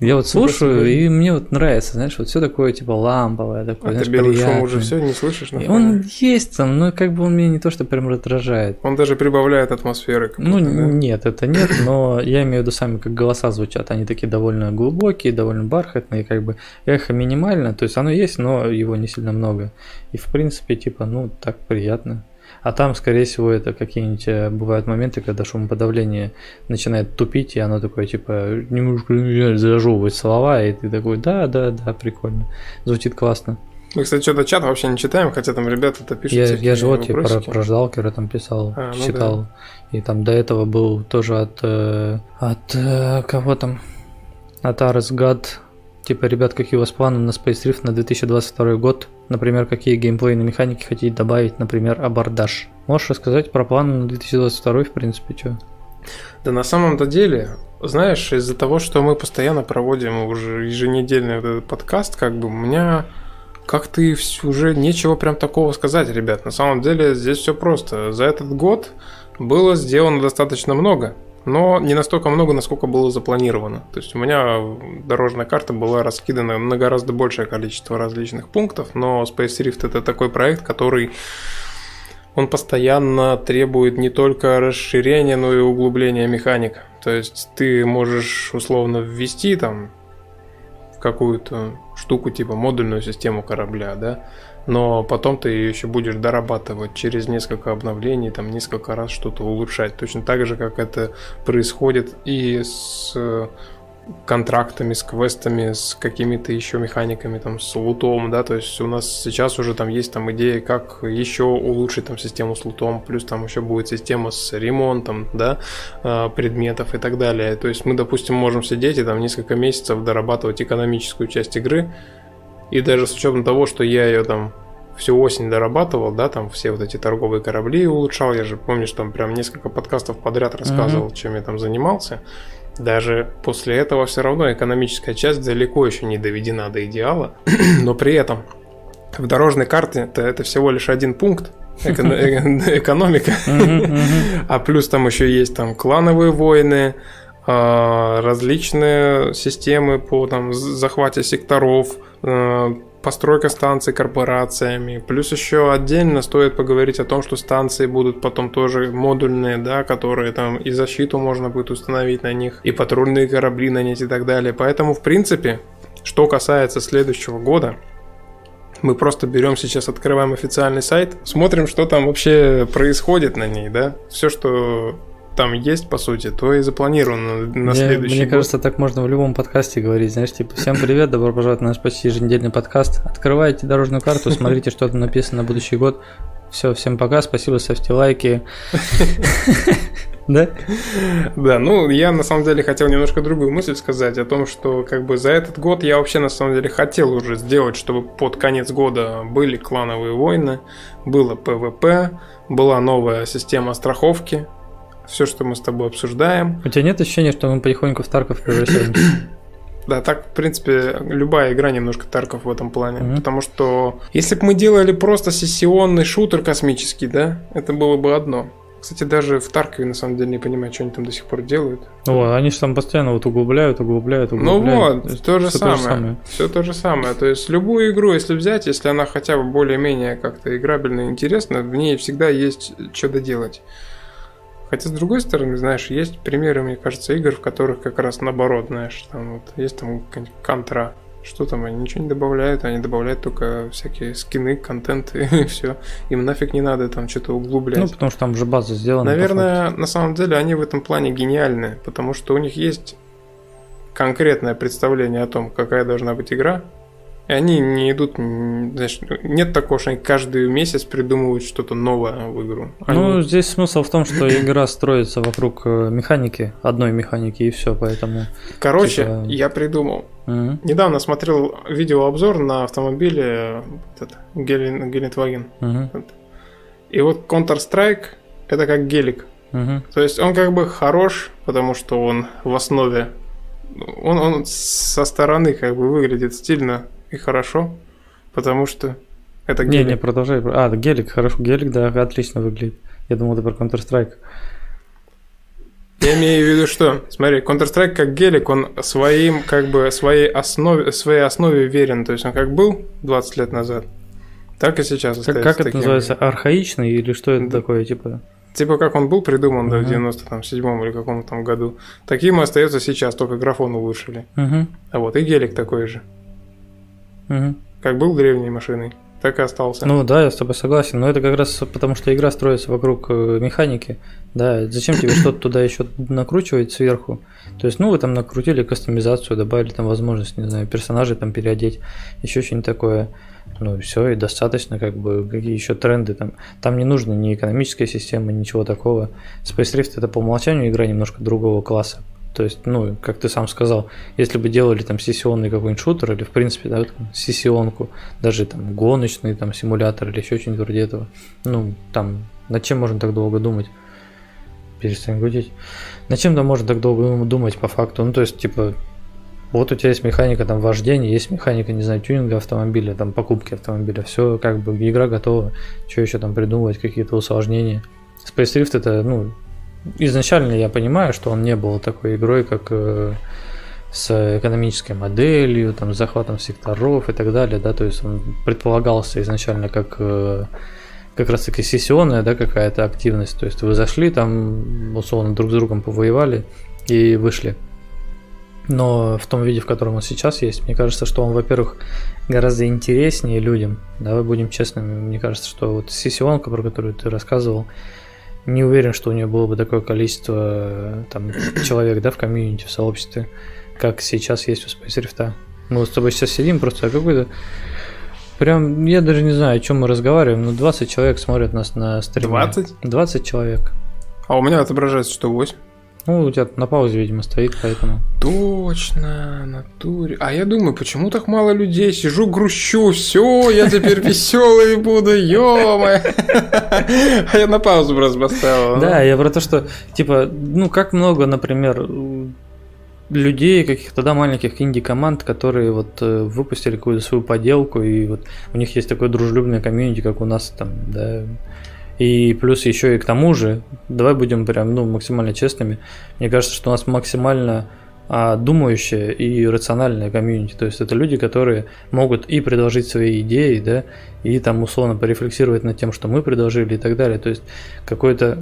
Я вот слушаю, и мне вот нравится, знаешь, вот все такое типа ламповое, такое, а знаешь, ты белый шум уже все не слышишь? И он есть там, но как бы он меня не то, что прям раздражает. Он даже прибавляет атмосферы. Ну, да? нет, это нет, но я имею в виду сами, как голоса звучат. Они такие довольно глубокие, довольно бархатные, как бы эхо минимально, то есть оно есть, но его не сильно много. И в принципе, типа, ну, так приятно. А там, скорее всего, это какие-нибудь э, бывают моменты, когда шумоподавление начинает тупить, и оно такое, типа, немножко зажевывать слова, и ты такой, да, да, да, прикольно. Звучит классно. Мы, кстати, что-то чат вообще не читаем, хотя там ребята это пишут. Я, я же вот про, про Ждалкера там писал, а, ну читал. Да. И там до этого был тоже от, э, от э, кого там? От Арес Гад Типа, ребят, какие у вас планы на Space Rift на 2022 год? Например, какие геймплейные механики хотите добавить, например, абордаж? Можешь рассказать про планы на 2022, в принципе, что? Да на самом-то деле, знаешь, из-за того, что мы постоянно проводим уже еженедельный этот подкаст, как бы у меня как-то уже нечего прям такого сказать, ребят. На самом деле здесь все просто. За этот год было сделано достаточно много но не настолько много, насколько было запланировано. То есть у меня дорожная карта была раскидана на гораздо большее количество различных пунктов, но Space Rift это такой проект, который он постоянно требует не только расширения, но и углубления механик. То есть ты можешь условно ввести там какую-то штуку типа модульную систему корабля, да, но потом ты ее еще будешь дорабатывать через несколько обновлений, там несколько раз что-то улучшать. Точно так же, как это происходит и с э, контрактами, с квестами, с какими-то еще механиками, там, с лутом, да, то есть у нас сейчас уже там есть там идеи, как еще улучшить там систему с лутом, плюс там еще будет система с ремонтом, да, э, предметов и так далее. То есть мы, допустим, можем сидеть и там несколько месяцев дорабатывать экономическую часть игры, и даже с учетом того, что я ее там всю осень дорабатывал, да, там все вот эти торговые корабли улучшал. Я же помню, что там прям несколько подкастов подряд рассказывал, mm-hmm. чем я там занимался. Даже после этого все равно экономическая часть далеко еще не доведена до идеала. Но при этом в дорожной карте это, это всего лишь один пункт, экономика. А плюс там еще есть там клановые войны, а, различные системы по там, захвате секторов, постройка станций корпорациями. Плюс еще отдельно стоит поговорить о том, что станции будут потом тоже модульные, да, которые там и защиту можно будет установить на них, и патрульные корабли нанять и так далее. Поэтому, в принципе, что касается следующего года, мы просто берем сейчас, открываем официальный сайт, смотрим, что там вообще происходит на ней, да. Все, что там есть, по сути, то и запланировано на мне, следующий Мне год. кажется, так можно в любом подкасте говорить, знаешь, типа, всем привет, добро пожаловать на наш почти еженедельный подкаст. Открывайте дорожную карту, смотрите, что там написано на будущий год. Все, всем пока, спасибо, ставьте лайки. Да? Да, ну я на самом деле хотел немножко другую мысль сказать о том, что как бы за этот год я вообще на самом деле хотел уже сделать, чтобы под конец года были клановые войны, было PvP, была новая система страховки, все, что мы с тобой обсуждаем. У тебя нет ощущения, что мы потихоньку в Тарков превращаемся? Да, так, в принципе, любая игра немножко Тарков в этом плане. Mm-hmm. Потому что если бы мы делали просто сессионный шутер космический, да, это было бы одно. Кстати, даже в Таркове на самом деле не понимаю, что они там до сих пор делают. Ну, они же там постоянно вот углубляют, углубляют, ну углубляют. Ну вот, то же, самое, то же самое. Все то же самое. То есть любую игру, если взять, если она хотя бы более-менее как-то играбельно и интересна, в ней всегда есть что доделать. Хотя, с другой стороны, знаешь, есть примеры, мне кажется, игр, в которых как раз наоборот, знаешь, там вот есть там контра, что там, они ничего не добавляют, они добавляют только всякие скины, контент и все. Им нафиг не надо там что-то углублять. Ну, потому что там же база сделана. Наверное, на самом деле они в этом плане гениальны, потому что у них есть конкретное представление о том, какая должна быть игра, И они не идут, знаешь, нет такого, что они каждый месяц придумывают что-то новое в игру. Они... Ну, здесь смысл в том, что игра строится вокруг э, механики, одной механики, и все, поэтому... Короче, типа... я придумал. Угу. Недавно смотрел видеообзор на автомобиле этот, Гелендваген. Угу. И вот Counter-Strike это как гелик. Угу. То есть он как бы хорош, потому что он в основе он, он со стороны как бы выглядит стильно и хорошо, потому что это гелик. Не, не, продолжай. А, гелик, хорошо, гелик, да, отлично выглядит. Я думал, это про Counter-Strike. Я имею в виду, что, смотри, Counter-Strike как гелик, он своим, как бы, своей основе, своей основе верен. То есть он как был 20 лет назад, так и сейчас остается. Как, как это называется? Архаичный или что это да. такое, типа? Типа как он был придуман uh-huh. да, в 97-м или каком-то там году, таким и остается сейчас, только графон улучшили. Uh-huh. А вот и гелик такой же. Uh-huh. Как был древней машиной, так и остался. Ну да, я с тобой согласен, но это как раз потому, что игра строится вокруг э, механики. Да, зачем тебе что-то туда еще накручивать сверху? То есть, ну, вы там накрутили кастомизацию, добавили там возможность, не знаю, персонажей там переодеть, еще что-нибудь такое ну все, и достаточно, как бы, какие еще тренды там. Там не нужно ни экономическая система, ничего такого. Space Rift это по умолчанию игра немножко другого класса. То есть, ну, как ты сам сказал, если бы делали там сессионный какой-нибудь шутер или, в принципе, да, сессионку, даже там гоночный там симулятор или еще что-нибудь вроде этого, ну, там, над чем можно так долго думать? Перестань гудеть. Над чем там можно так долго думать по факту? Ну, то есть, типа, вот у тебя есть механика там вождения, есть механика, не знаю, тюнинга автомобиля, там покупки автомобиля, все как бы игра готова, что еще там придумывать, какие-то усложнения. Space Rift это, ну, изначально я понимаю, что он не был такой игрой, как э, с экономической моделью, там, с захватом секторов и так далее, да, то есть он предполагался изначально как э, как раз таки сессионная, да, какая-то активность, то есть вы зашли там, условно, друг с другом повоевали и вышли. Но в том виде, в котором он сейчас есть, мне кажется, что он, во-первых, гораздо интереснее людям. Давай будем честными. Мне кажется, что вот сессионка, про которую ты рассказывал, не уверен, что у нее было бы такое количество там, человек да, в комьюнити, в сообществе, как сейчас есть у Space Rift. Мы с тобой сейчас сидим просто, а какой-то Прям, я даже не знаю, о чем мы разговариваем, но 20 человек смотрят нас на стриме. 20? 20 человек. А у меня отображается, что 8. Ну, у тебя на паузе, видимо, стоит, поэтому. Точно, натуре. А я думаю, почему так мало людей? Сижу, грущу, все, я теперь веселый буду, ё А я на паузу просто поставил. Да, я про то, что, типа, ну, как много, например, людей, каких-то, да, маленьких инди-команд, которые вот э, выпустили какую-то свою поделку, и вот у них есть такое дружелюбное комьюнити, как у нас там, да, и плюс еще и к тому же, давай будем прям ну, максимально честными, мне кажется, что у нас максимально а, думающая и рациональная комьюнити. То есть это люди, которые могут и предложить свои идеи, да, и там условно порефлексировать над тем, что мы предложили и так далее. То есть какое-то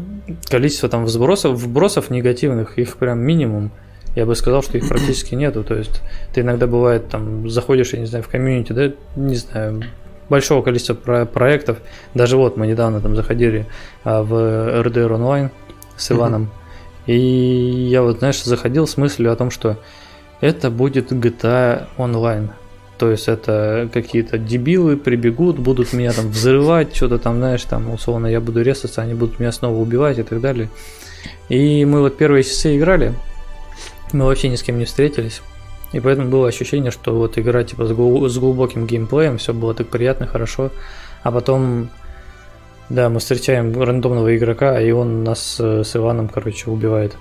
количество там вбросов, вбросов негативных, их прям минимум. Я бы сказал, что их практически нету. То есть ты иногда бывает там заходишь, я не знаю, в комьюнити, да, не знаю, большого количества про проектов. Даже вот мы недавно там заходили а, в RDR Online с Иваном. Mm-hmm. И я вот, знаешь, заходил с мыслью о том, что это будет GTA Online. То есть это какие-то дебилы прибегут, будут меня там взрывать, что-то там, знаешь, там условно я буду резаться, они будут меня снова убивать и так далее. И мы вот первые часы играли, мы вообще ни с кем не встретились. И поэтому было ощущение, что вот игра типа с, гл- с глубоким геймплеем, все было так приятно, хорошо. А потом, да, мы встречаем рандомного игрока, и он нас э, с Иваном, короче, убивает.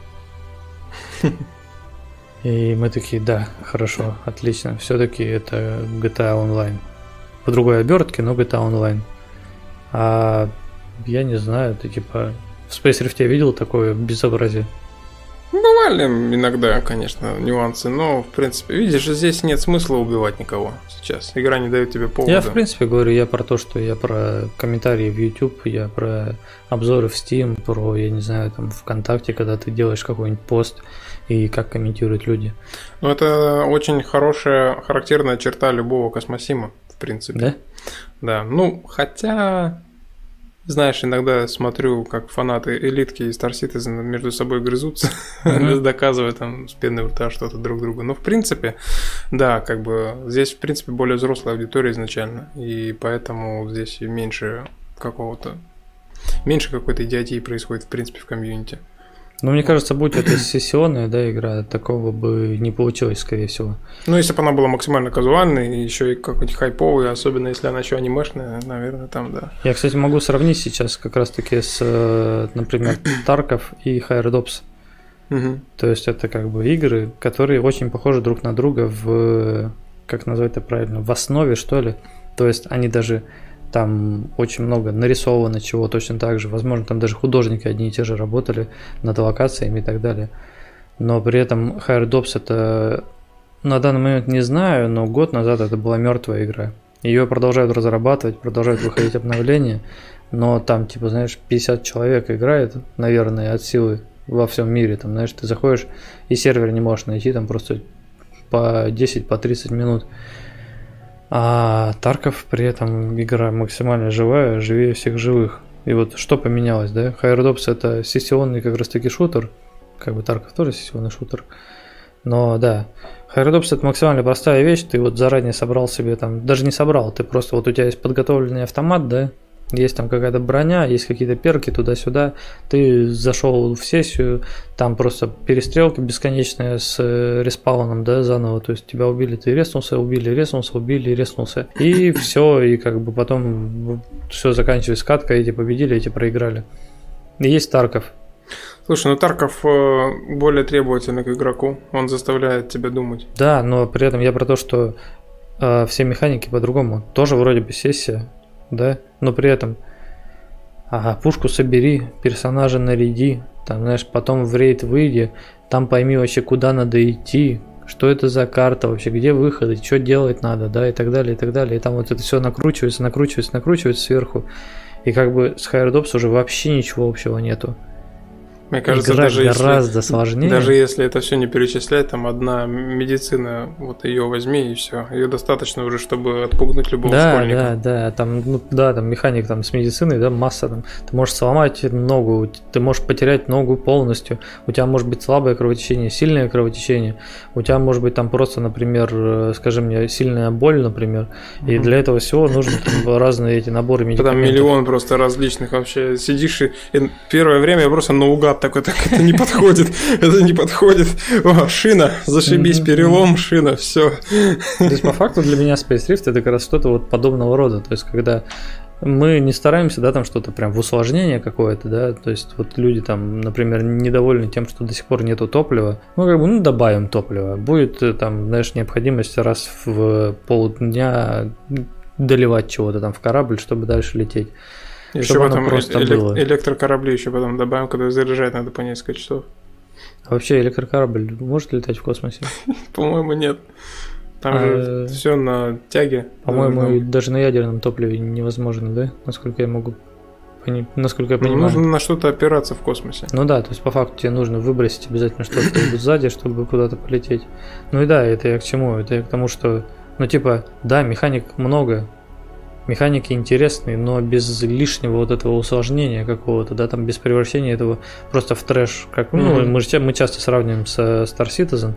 И мы такие, да, хорошо, отлично. Все-таки это GTA Online. По другой обертке, но GTA Online. А я не знаю, ты типа в Space Rift я видел такое безобразие. Бывали иногда, конечно, нюансы, но, в принципе, видишь, здесь нет смысла убивать никого сейчас. Игра не дает тебе повода. Я, в принципе, говорю, я про то, что я про комментарии в YouTube, я про обзоры в Steam, про, я не знаю, там, ВКонтакте, когда ты делаешь какой-нибудь пост и как комментируют люди. Ну, это очень хорошая, характерная черта любого космосима, в принципе. Да? Да, ну, хотя Знаешь, иногда смотрю, как фанаты элитки и Star Citizen между собой грызутся, mm-hmm. доказывая там с пеной рта что-то друг другу. Но в принципе, да, как бы здесь в принципе более взрослая аудитория изначально, и поэтому здесь меньше какого-то меньше какой-то идиотии происходит в принципе в комьюнити. Ну, мне кажется, будь это сессионная да, игра, такого бы не получилось, скорее всего. Ну, если бы она была максимально казуальной, еще и какой-нибудь хайповой, особенно если она еще анимешная, наверное, там, да. Я, кстати, могу сравнить сейчас как раз-таки с, э, например, Тарков и Хайрдопс. Угу. То есть это как бы игры, которые очень похожи друг на друга в, как назвать это правильно, в основе, что ли. То есть они даже там очень много нарисовано чего точно так же. Возможно, там даже художники одни и те же работали над локациями и так далее. Но при этом Higher Dops это на данный момент не знаю, но год назад это была мертвая игра. Ее продолжают разрабатывать, продолжают выходить обновления, но там, типа, знаешь, 50 человек играет, наверное, от силы во всем мире. Там, знаешь, ты заходишь и сервер не можешь найти, там просто по 10, по 30 минут. А Тарков при этом игра максимально живая, живее всех живых. И вот что поменялось, да? Хайрдопс это сессионный как раз таки шутер. Как бы Тарков тоже сессионный шутер. Но да, Хайрдопс это максимально простая вещь. Ты вот заранее собрал себе там, даже не собрал, ты просто вот у тебя есть подготовленный автомат, да, есть там какая-то броня, есть какие-то перки туда-сюда. Ты зашел в сессию, там просто перестрелки бесконечные с э, респауном, да, заново. То есть тебя убили, ты реснулся, убили, реснулся, убили, реснулся. И все, и как бы потом все заканчивается катка, эти победили, эти проиграли. И есть Тарков. Слушай, ну Тарков э, более требовательный к игроку, он заставляет тебя думать. Да, но при этом я про то, что э, все механики по-другому. Тоже вроде бы сессия, да, но при этом ага, пушку собери, персонажа наряди, там, знаешь, потом в рейд выйди, там пойми вообще, куда надо идти, что это за карта вообще, где выходы, что делать надо, да, и так далее, и так далее. И там вот это все накручивается, накручивается, накручивается сверху. И как бы с Хайрдопс уже вообще ничего общего нету. Мне кажется, Играть даже гораздо если, сложнее. Даже если это все не перечислять, там одна медицина, вот ее возьми и все. Ее достаточно уже, чтобы отпугнуть любого да, школьника. Да, да, там, ну, да, там механик там с медициной, да, масса там. Ты можешь сломать ногу, ты можешь потерять ногу полностью. У тебя может быть слабое кровотечение, сильное кровотечение. У тебя может быть там просто, например, э, скажи мне, сильная боль, например. И для этого всего нужны там, разные эти наборы медикаментов. Там миллион просто различных вообще. Сидишь и, и первое время я просто наугад такой, так это не подходит, это не подходит. О, шина, зашибись, перелом, шина, все. То есть, по факту для меня Space Rift это как раз что-то вот подобного рода. То есть, когда мы не стараемся, да, там что-то прям в усложнение какое-то, да, то есть вот люди там, например, недовольны тем, что до сих пор нету топлива, ну как бы, ну добавим топливо, будет э, там, знаешь, необходимость раз в полдня доливать чего-то там в корабль, чтобы дальше лететь. Еще чтобы потом просто элек- было. электрокорабли еще потом добавим, когда заряжать надо по несколько часов. А вообще электрокорабль может летать в космосе? По-моему, нет. Там же а, все на тяге. По-моему, даже на ядерном топливе невозможно, да? Насколько я могу насколько я ну, понимаю. Нужно на что-то опираться в космосе. Ну да, то есть по факту тебе нужно выбросить обязательно что-то сзади, чтобы куда-то полететь. Ну и да, это я к чему? Это я к тому, что, ну типа, да, механик много, механики интересные, но без лишнего вот этого усложнения какого-то, да, там без превращения этого просто в трэш. Как, ну, mm-hmm. мы, же, мы часто сравниваем с Star Citizen,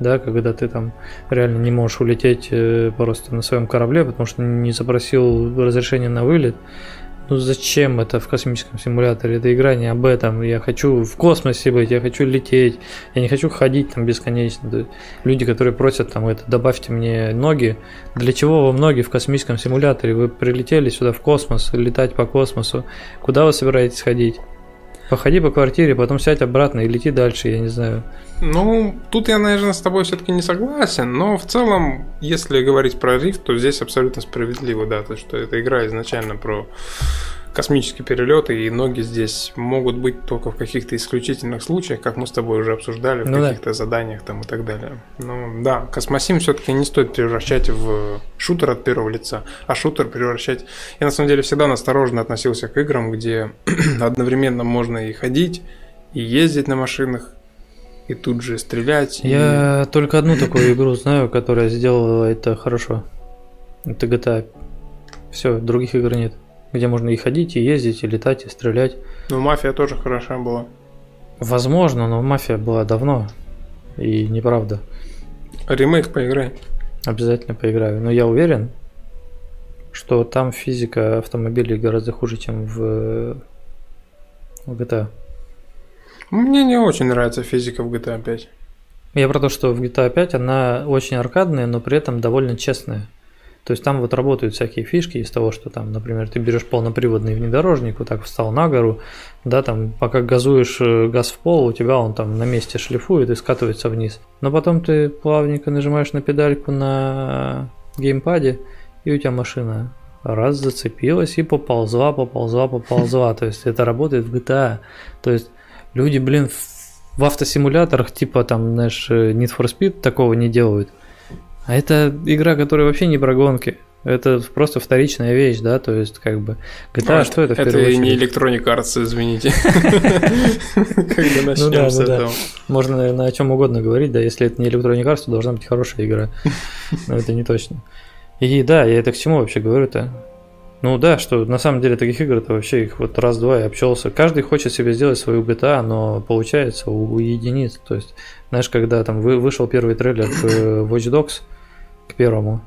да, когда ты там реально не можешь улететь э, просто на своем корабле, потому что не запросил разрешение на вылет, ну зачем это в космическом симуляторе? Это игра не об этом. Я хочу в космосе быть, я хочу лететь, я не хочу ходить там бесконечно. Люди, которые просят там это, добавьте мне ноги. Для чего вам ноги в космическом симуляторе? Вы прилетели сюда в космос, летать по космосу. Куда вы собираетесь ходить? Походи по квартире, потом сядь обратно и лети дальше, я не знаю. Ну, тут я, наверное, с тобой все-таки не согласен, но в целом, если говорить про рифт, то здесь абсолютно справедливо, да, то что эта игра изначально про космические перелеты, и ноги здесь могут быть только в каких-то исключительных случаях, как мы с тобой уже обсуждали, в ну каких-то да. заданиях там и так далее. Ну да, космосим все-таки не стоит превращать в шутер от первого лица, а шутер превращать... Я на самом деле всегда настороженно относился к играм, где одновременно можно и ходить, и ездить на машинах, и тут же стрелять. Я и... только одну такую игру знаю, которая сделала это хорошо. Это GTA. Все, других игр нет. Где можно и ходить, и ездить, и летать, и стрелять. Ну, мафия тоже хороша была. Возможно, но мафия была давно. И неправда. Ремейк поиграй. Обязательно поиграю. Но я уверен, что там физика автомобилей гораздо хуже, чем в, в GTA. Мне не очень нравится физика в GTA 5. Я про то, что в GTA 5 она очень аркадная, но при этом довольно честная. То есть там вот работают всякие фишки из того, что там, например, ты берешь полноприводный внедорожник, вот так встал на гору, да, там, пока газуешь э, газ в пол, у тебя он там на месте шлифует и скатывается вниз. Но потом ты плавненько нажимаешь на педальку на геймпаде, и у тебя машина раз зацепилась и поползла, поползла, поползла. То есть это работает в GTA. То есть люди, блин, в автосимуляторах, типа там, знаешь, э, Need for Speed такого не делают. А это игра, которая вообще не про гонки. Это просто вторичная вещь, да, то есть как бы GTA, Ну, что это в Это и не очередь? Electronic Arts, извините. Когда Ну начнем с ну этого. Можно, наверное, о чем угодно говорить, да, если это не Electronic Arts, то должна быть хорошая игра. Но это не точно. И да, я это к чему вообще говорю-то? Ну да, что на самом деле таких игр-то вообще их вот раз-два и обчелся. Каждый хочет себе сделать свою GTA, но получается у единиц. То есть, знаешь, когда там вы- вышел первый трейлер к э, Watch Dogs, к первому,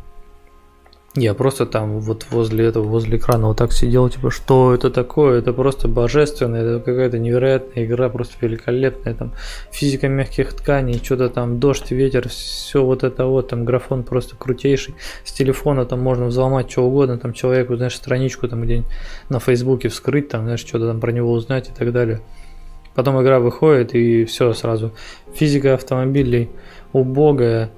я просто там вот возле этого, возле экрана вот так сидел, типа, что это такое? Это просто божественно, это какая-то невероятная игра, просто великолепная, там, физика мягких тканей, что-то там, дождь, ветер, все вот это вот, там, графон просто крутейший, с телефона там можно взломать что угодно, там, человеку, знаешь, страничку там где-нибудь на фейсбуке вскрыть, там, знаешь, что-то там про него узнать и так далее. Потом игра выходит и все сразу. Физика автомобилей убогая,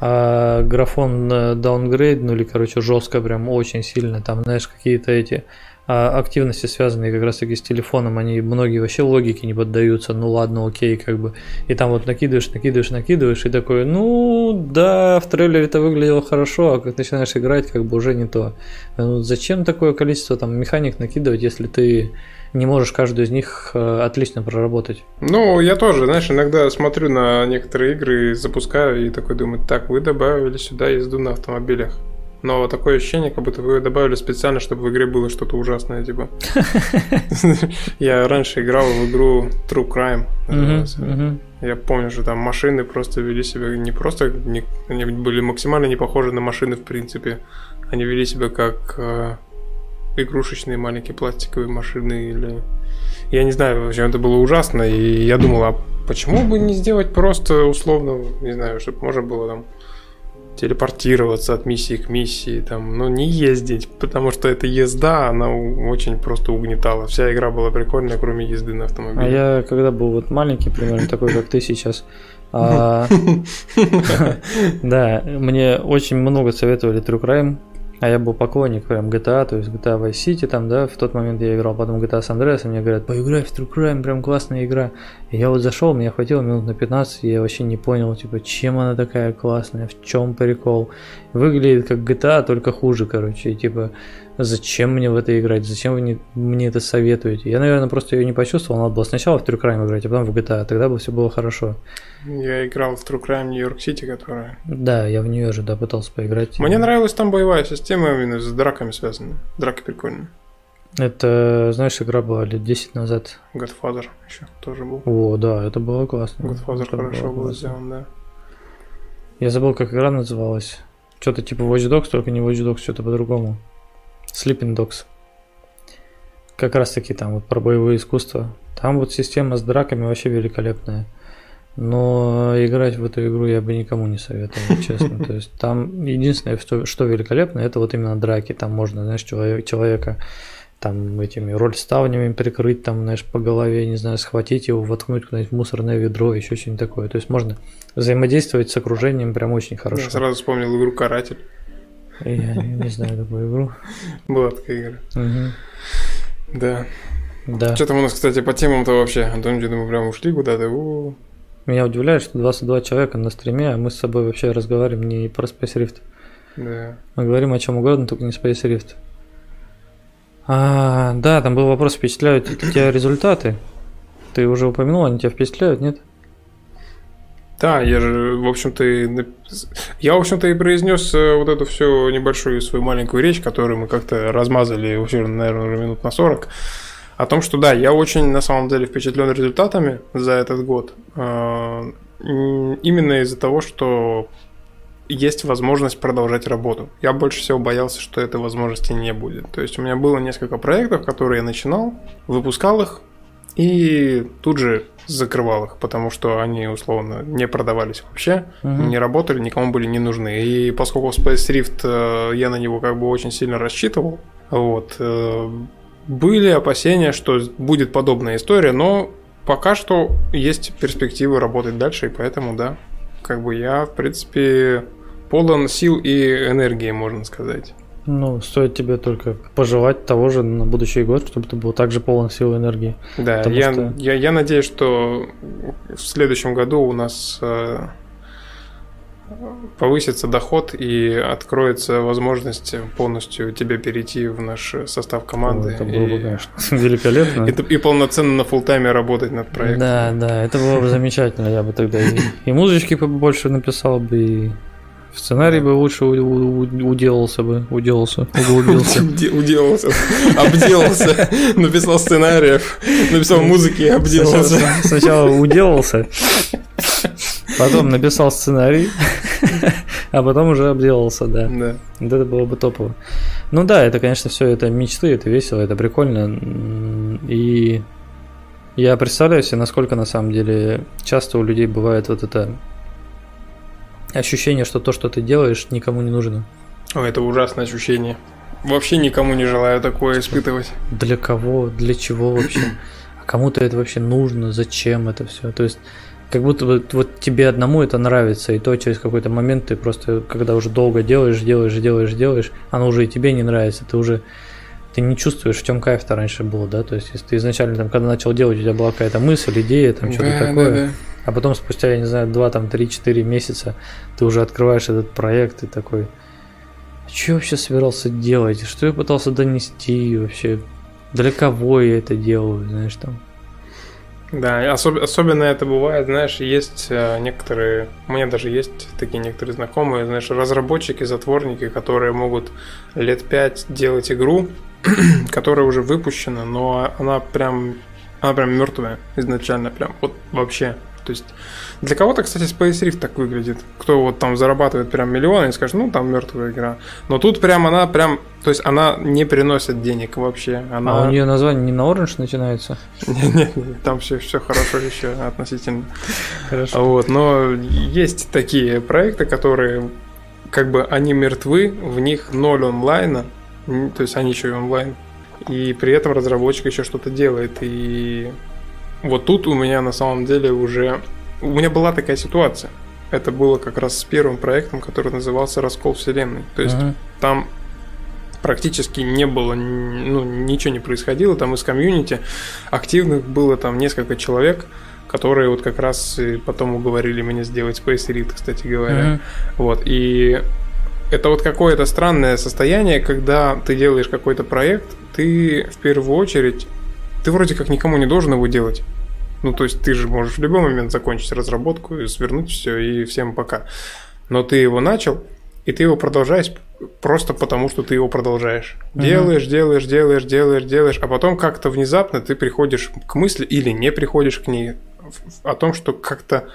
а графон э, даунгрейднули, короче, жестко, прям очень сильно. Там, знаешь, какие-то эти а, активности, связанные как раз таки с телефоном, они многие вообще логике не поддаются. Ну ладно, окей, как бы. И там вот накидываешь, накидываешь, накидываешь, и такой, ну да, в трейлере это выглядело хорошо, а как начинаешь играть, как бы уже не то. Ну, зачем такое количество там механик накидывать, если ты не можешь каждую из них э, отлично проработать? Ну, я тоже, знаешь, иногда смотрю на некоторые игры, запускаю и такой думаю, так, вы добавили сюда езду на автомобилях. Но такое ощущение, как будто вы ее добавили специально, чтобы в игре было что-то ужасное, типа. Я раньше играл в игру True Crime. мгм. Я помню, что там машины просто вели себя не просто, они были максимально не похожи на машины в принципе. Они вели себя как э, игрушечные маленькие пластиковые машины или... Я не знаю, в общем, это было ужасно, и я думал, а почему бы не сделать просто условно, не знаю, чтобы можно было там телепортироваться от миссии к миссии, там, но не ездить, потому что эта езда, она очень просто угнетала. Вся игра была прикольная, кроме езды на автомобиле. А я когда был вот маленький, примерно такой, как ты сейчас, а, да, мне очень много советовали True Crime, а я был поклонник прям GTA, то есть GTA Vice City там, да, в тот момент я играл, потом GTA San Andreas, и мне говорят, поиграй в True Crime, прям классная игра. И я вот зашел, меня хватило минут на 15, и я вообще не понял, типа, чем она такая классная, в чем прикол. Выглядит как GTA, только хуже, короче, и типа, зачем мне в это играть, зачем вы не- мне это советуете? Я, наверное, просто ее не почувствовал, надо было сначала в True Crime играть, а потом в GTA, тогда бы все было хорошо. Я играл в True Crime Нью-Йорк Сити, которая... Да, я в нее же, да, пытался поиграть. Мне нравилась там боевая система именно с драками связанная. Драки прикольные. Это, знаешь, игра была лет 10 назад. Godfather еще тоже был. О, да, это было классно. Godfather Это хорошо был сделан, да. Я забыл, как игра называлась. Что-то типа Watch Dogs, только не Watch Dogs, что-то по-другому. Sleeping Dogs. Как раз таки там вот про боевое искусство. Там вот система с драками вообще великолепная. Но играть в эту игру я бы никому не советовал, честно. То есть там единственное, что, что великолепно, это вот именно драки. Там можно, знаешь, человек, человека там этими рольставнями прикрыть, там, знаешь, по голове, не знаю, схватить его, воткнуть куда-нибудь в мусорное ведро, еще что-нибудь такое. То есть можно взаимодействовать с окружением прям очень хорошо. Я сразу вспомнил игру Каратель. Я не, знаю такую игру. Была такая игра. Да. Да. Что там у нас, кстати, по темам-то вообще? Антон, что мы прям ушли куда-то. У. Меня удивляет, что 22 человека на стриме, а мы с собой вообще разговариваем не про Space Rift. Да. Мы говорим о чем угодно, только не Space Rift. А, да, там был вопрос, впечатляют тебя результаты? Ты уже упомянул, они тебя впечатляют, нет? Да, я же, в общем-то, я, в общем-то, и произнес э, вот эту всю небольшую свою маленькую речь, которую мы как-то размазали, вообще, наверное, уже минут на 40, о том, что да, я очень, на самом деле, впечатлен результатами за этот год. Э, именно из-за того, что есть возможность продолжать работу. Я больше всего боялся, что этой возможности не будет. То есть у меня было несколько проектов, которые я начинал, выпускал их, и тут же закрывал их, потому что они условно не продавались вообще, угу. не работали, никому были не нужны. И поскольку Space Rift э, я на него как бы очень сильно рассчитывал, вот, э, были опасения, что будет подобная история, но пока что есть перспективы работать дальше, и поэтому, да, как бы я, в принципе, полон сил и энергии, можно сказать. Ну, стоит тебе только пожелать того же на будущий год, чтобы ты был также полон сил и энергии. Да, я, что... я, я надеюсь, что в следующем году у нас э, повысится доход и откроется возможность полностью тебе перейти в наш состав команды. О, это было бы, конечно, великолепно. И, и полноценно на фултайме работать над проектом. Да, да, это было бы замечательно. Я бы тогда и, и музычки побольше написал бы, и Сценарий бы лучше уделался бы, уделался, углубился. Уделался, обделался, написал сценариев, написал музыки и обделался. Сначала уделался, потом написал сценарий, а потом уже обделался, да. Да. Это было бы топово. Ну да, это, конечно, все это мечты, это весело, это прикольно. И я представляю себе, насколько на самом деле часто у людей бывает вот это ощущение, что то, что ты делаешь, никому не нужно. О, это ужасное ощущение. Вообще никому не желаю такое испытывать. Для кого, для чего вообще? А кому-то это вообще нужно, зачем это все? То есть, как будто бы вот тебе одному это нравится, и то через какой-то момент ты просто, когда уже долго делаешь, делаешь, делаешь, делаешь, оно уже и тебе не нравится, ты уже ты не чувствуешь, в чем кайф-то раньше был, да? То есть, если ты изначально, там, когда начал делать, у тебя была какая-то мысль, идея, там, что-то да, такое, да, да. А потом спустя, я не знаю, 2, там, 3, 4 месяца ты уже открываешь этот проект и такой, что я вообще собирался делать, что я пытался донести вообще, для кого я это делаю, знаешь, там. Да, особ- особенно это бывает, знаешь, есть э, некоторые, у меня даже есть такие некоторые знакомые, знаешь, разработчики, затворники, которые могут лет пять делать игру, которая уже выпущена, но она прям, она прям мертвая изначально, прям вот вообще. То есть для кого-то, кстати, Space Rift так выглядит. Кто вот там зарабатывает прям миллионы и скажет, ну там мертвая игра. Но тут прям она прям, то есть она не приносит денег вообще. Она... А у нее название не на Orange начинается? Нет, нет, там все, все хорошо еще относительно. Хорошо. Вот, но есть такие проекты, которые как бы они мертвы, в них ноль онлайна, то есть они еще и онлайн. И при этом разработчик еще что-то делает. И вот тут у меня на самом деле уже... У меня была такая ситуация. Это было как раз с первым проектом, который назывался «Раскол вселенной». То есть uh-huh. там практически не было, ну, ничего не происходило. Там из комьюнити активных было там несколько человек, которые вот как раз потом уговорили меня сделать Space Read, кстати говоря. Uh-huh. Вот, и это вот какое-то странное состояние, когда ты делаешь какой-то проект, ты в первую очередь, ты вроде как никому не должен его делать. Ну, то есть ты же можешь в любой момент закончить разработку свернуть все, и всем пока. Но ты его начал, и ты его продолжаешь просто потому, что ты его продолжаешь. Угу. Делаешь, делаешь, делаешь, делаешь, делаешь, а потом как-то внезапно ты приходишь к мысли или не приходишь к ней о том, что как-то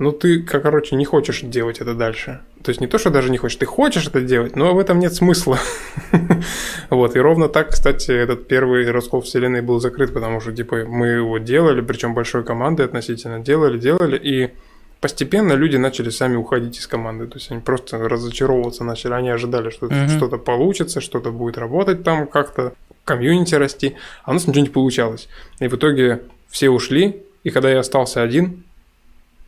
ну ты, как, короче, не хочешь делать это дальше. То есть не то, что даже не хочешь, ты хочешь это делать, но в этом нет смысла. вот, и ровно так, кстати, этот первый раскол вселенной был закрыт, потому что, типа, мы его делали, причем большой командой относительно делали, делали, и постепенно люди начали сами уходить из команды. То есть они просто разочаровываться начали. Они ожидали, что mm-hmm. что-то получится, что-то будет работать там как-то, комьюнити расти, а у нас ничего не получалось. И в итоге все ушли, и когда я остался один,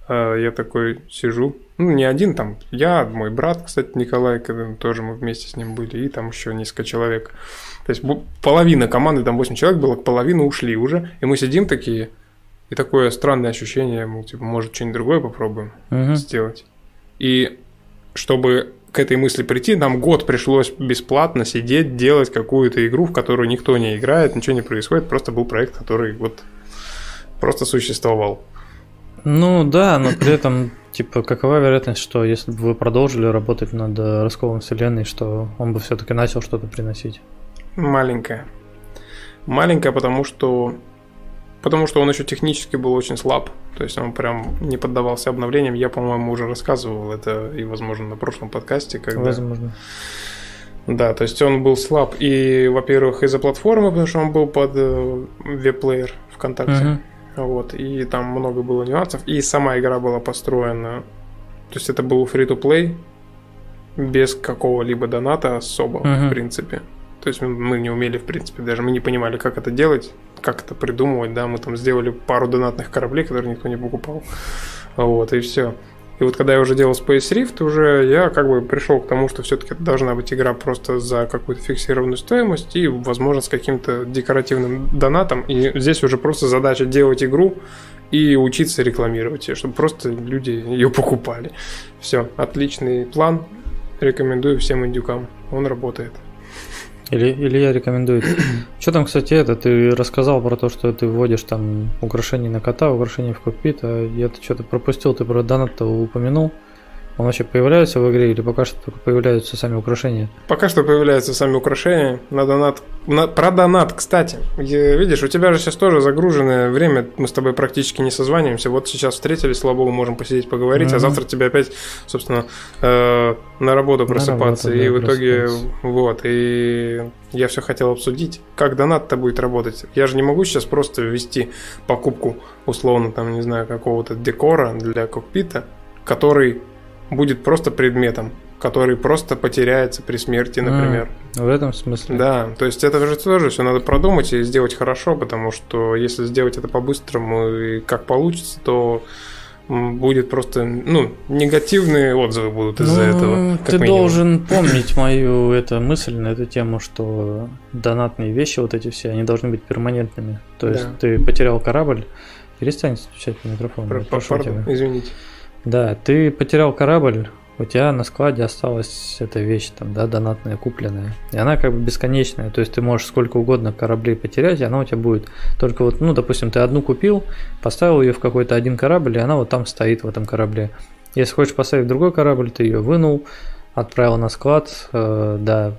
а я такой сижу, ну, не один там, я, мой брат, кстати, Николай, когда тоже мы вместе с ним были, и там еще несколько человек. То есть половина команды, там 8 человек было, половину ушли уже, и мы сидим такие, и такое странное ощущение, мы, типа, может, что-нибудь другое попробуем uh-huh. сделать. И чтобы к этой мысли прийти, нам год пришлось бесплатно сидеть, делать какую-то игру, в которую никто не играет, ничего не происходит, просто был проект, который вот просто существовал. Ну да, но при этом, типа, какова вероятность, что если бы вы продолжили работать над расколом вселенной, что он бы все-таки начал что-то приносить? Маленькая. Маленькая, потому что потому что он еще технически был очень слаб. То есть он прям не поддавался обновлениям. Я, по-моему, уже рассказывал это и, возможно, на прошлом подкасте. Когда... Возможно. Да, то есть он был слаб. И, во-первых, из-за платформы, потому что он был под э, веб-плеер ВКонтакте. Угу. Вот, и там много было нюансов. И сама игра была построена. То есть это был free-to-play без какого-либо доната особо, угу. в принципе. То есть мы не умели, в принципе, даже мы не понимали, как это делать, как это придумывать, да, мы там сделали пару донатных кораблей, которые никто не покупал, вот, и все. И вот когда я уже делал Space Rift, уже я как бы пришел к тому, что все-таки это должна быть игра просто за какую-то фиксированную стоимость и, возможно, с каким-то декоративным донатом. И здесь уже просто задача делать игру и учиться рекламировать ее, чтобы просто люди ее покупали. Все, отличный план. Рекомендую всем индюкам. Он работает. Или, или я рекомендую. Что там, кстати, это? Ты рассказал про то, что ты вводишь там украшения на кота, украшения в кокпит, а я-то что-то пропустил, ты про донат-то упомянул. Он вообще появляется в игре или пока что только появляются сами украшения? Пока что появляются сами украшения. На донат... На... Про донат, кстати. Видишь, у тебя же сейчас тоже загруженное время. Мы с тобой практически не созваниваемся. Вот сейчас встретились, слава богу, можем посидеть, поговорить. Mm-hmm. А завтра тебе опять, собственно, э, на работу просыпаться. На работу, и да, в итоге, вот. И я все хотел обсудить, как донат-то будет работать. Я же не могу сейчас просто ввести покупку, условно, там, не знаю, какого-то декора для кокпита, который будет просто предметом, который просто потеряется при смерти, например. А, в этом смысле? Да, то есть это же тоже все надо продумать и сделать хорошо, потому что если сделать это по-быстрому и как получится, то будет просто, ну, негативные отзывы будут из-за ну, этого. Ты минимум. должен помнить мою эту мысль на эту тему, что донатные вещи, вот эти все, они должны быть перманентными. То есть да. ты потерял корабль, перестань стучать по микрофону. Про, пардон, извините. Да, ты потерял корабль, у тебя на складе осталась эта вещь, там, да, донатная, купленная. И она как бы бесконечная. То есть ты можешь сколько угодно кораблей потерять, и она у тебя будет. Только вот, ну, допустим, ты одну купил, поставил ее в какой-то один корабль, и она вот там стоит в этом корабле. Если хочешь поставить другой корабль, ты ее вынул, отправил на склад, э, да,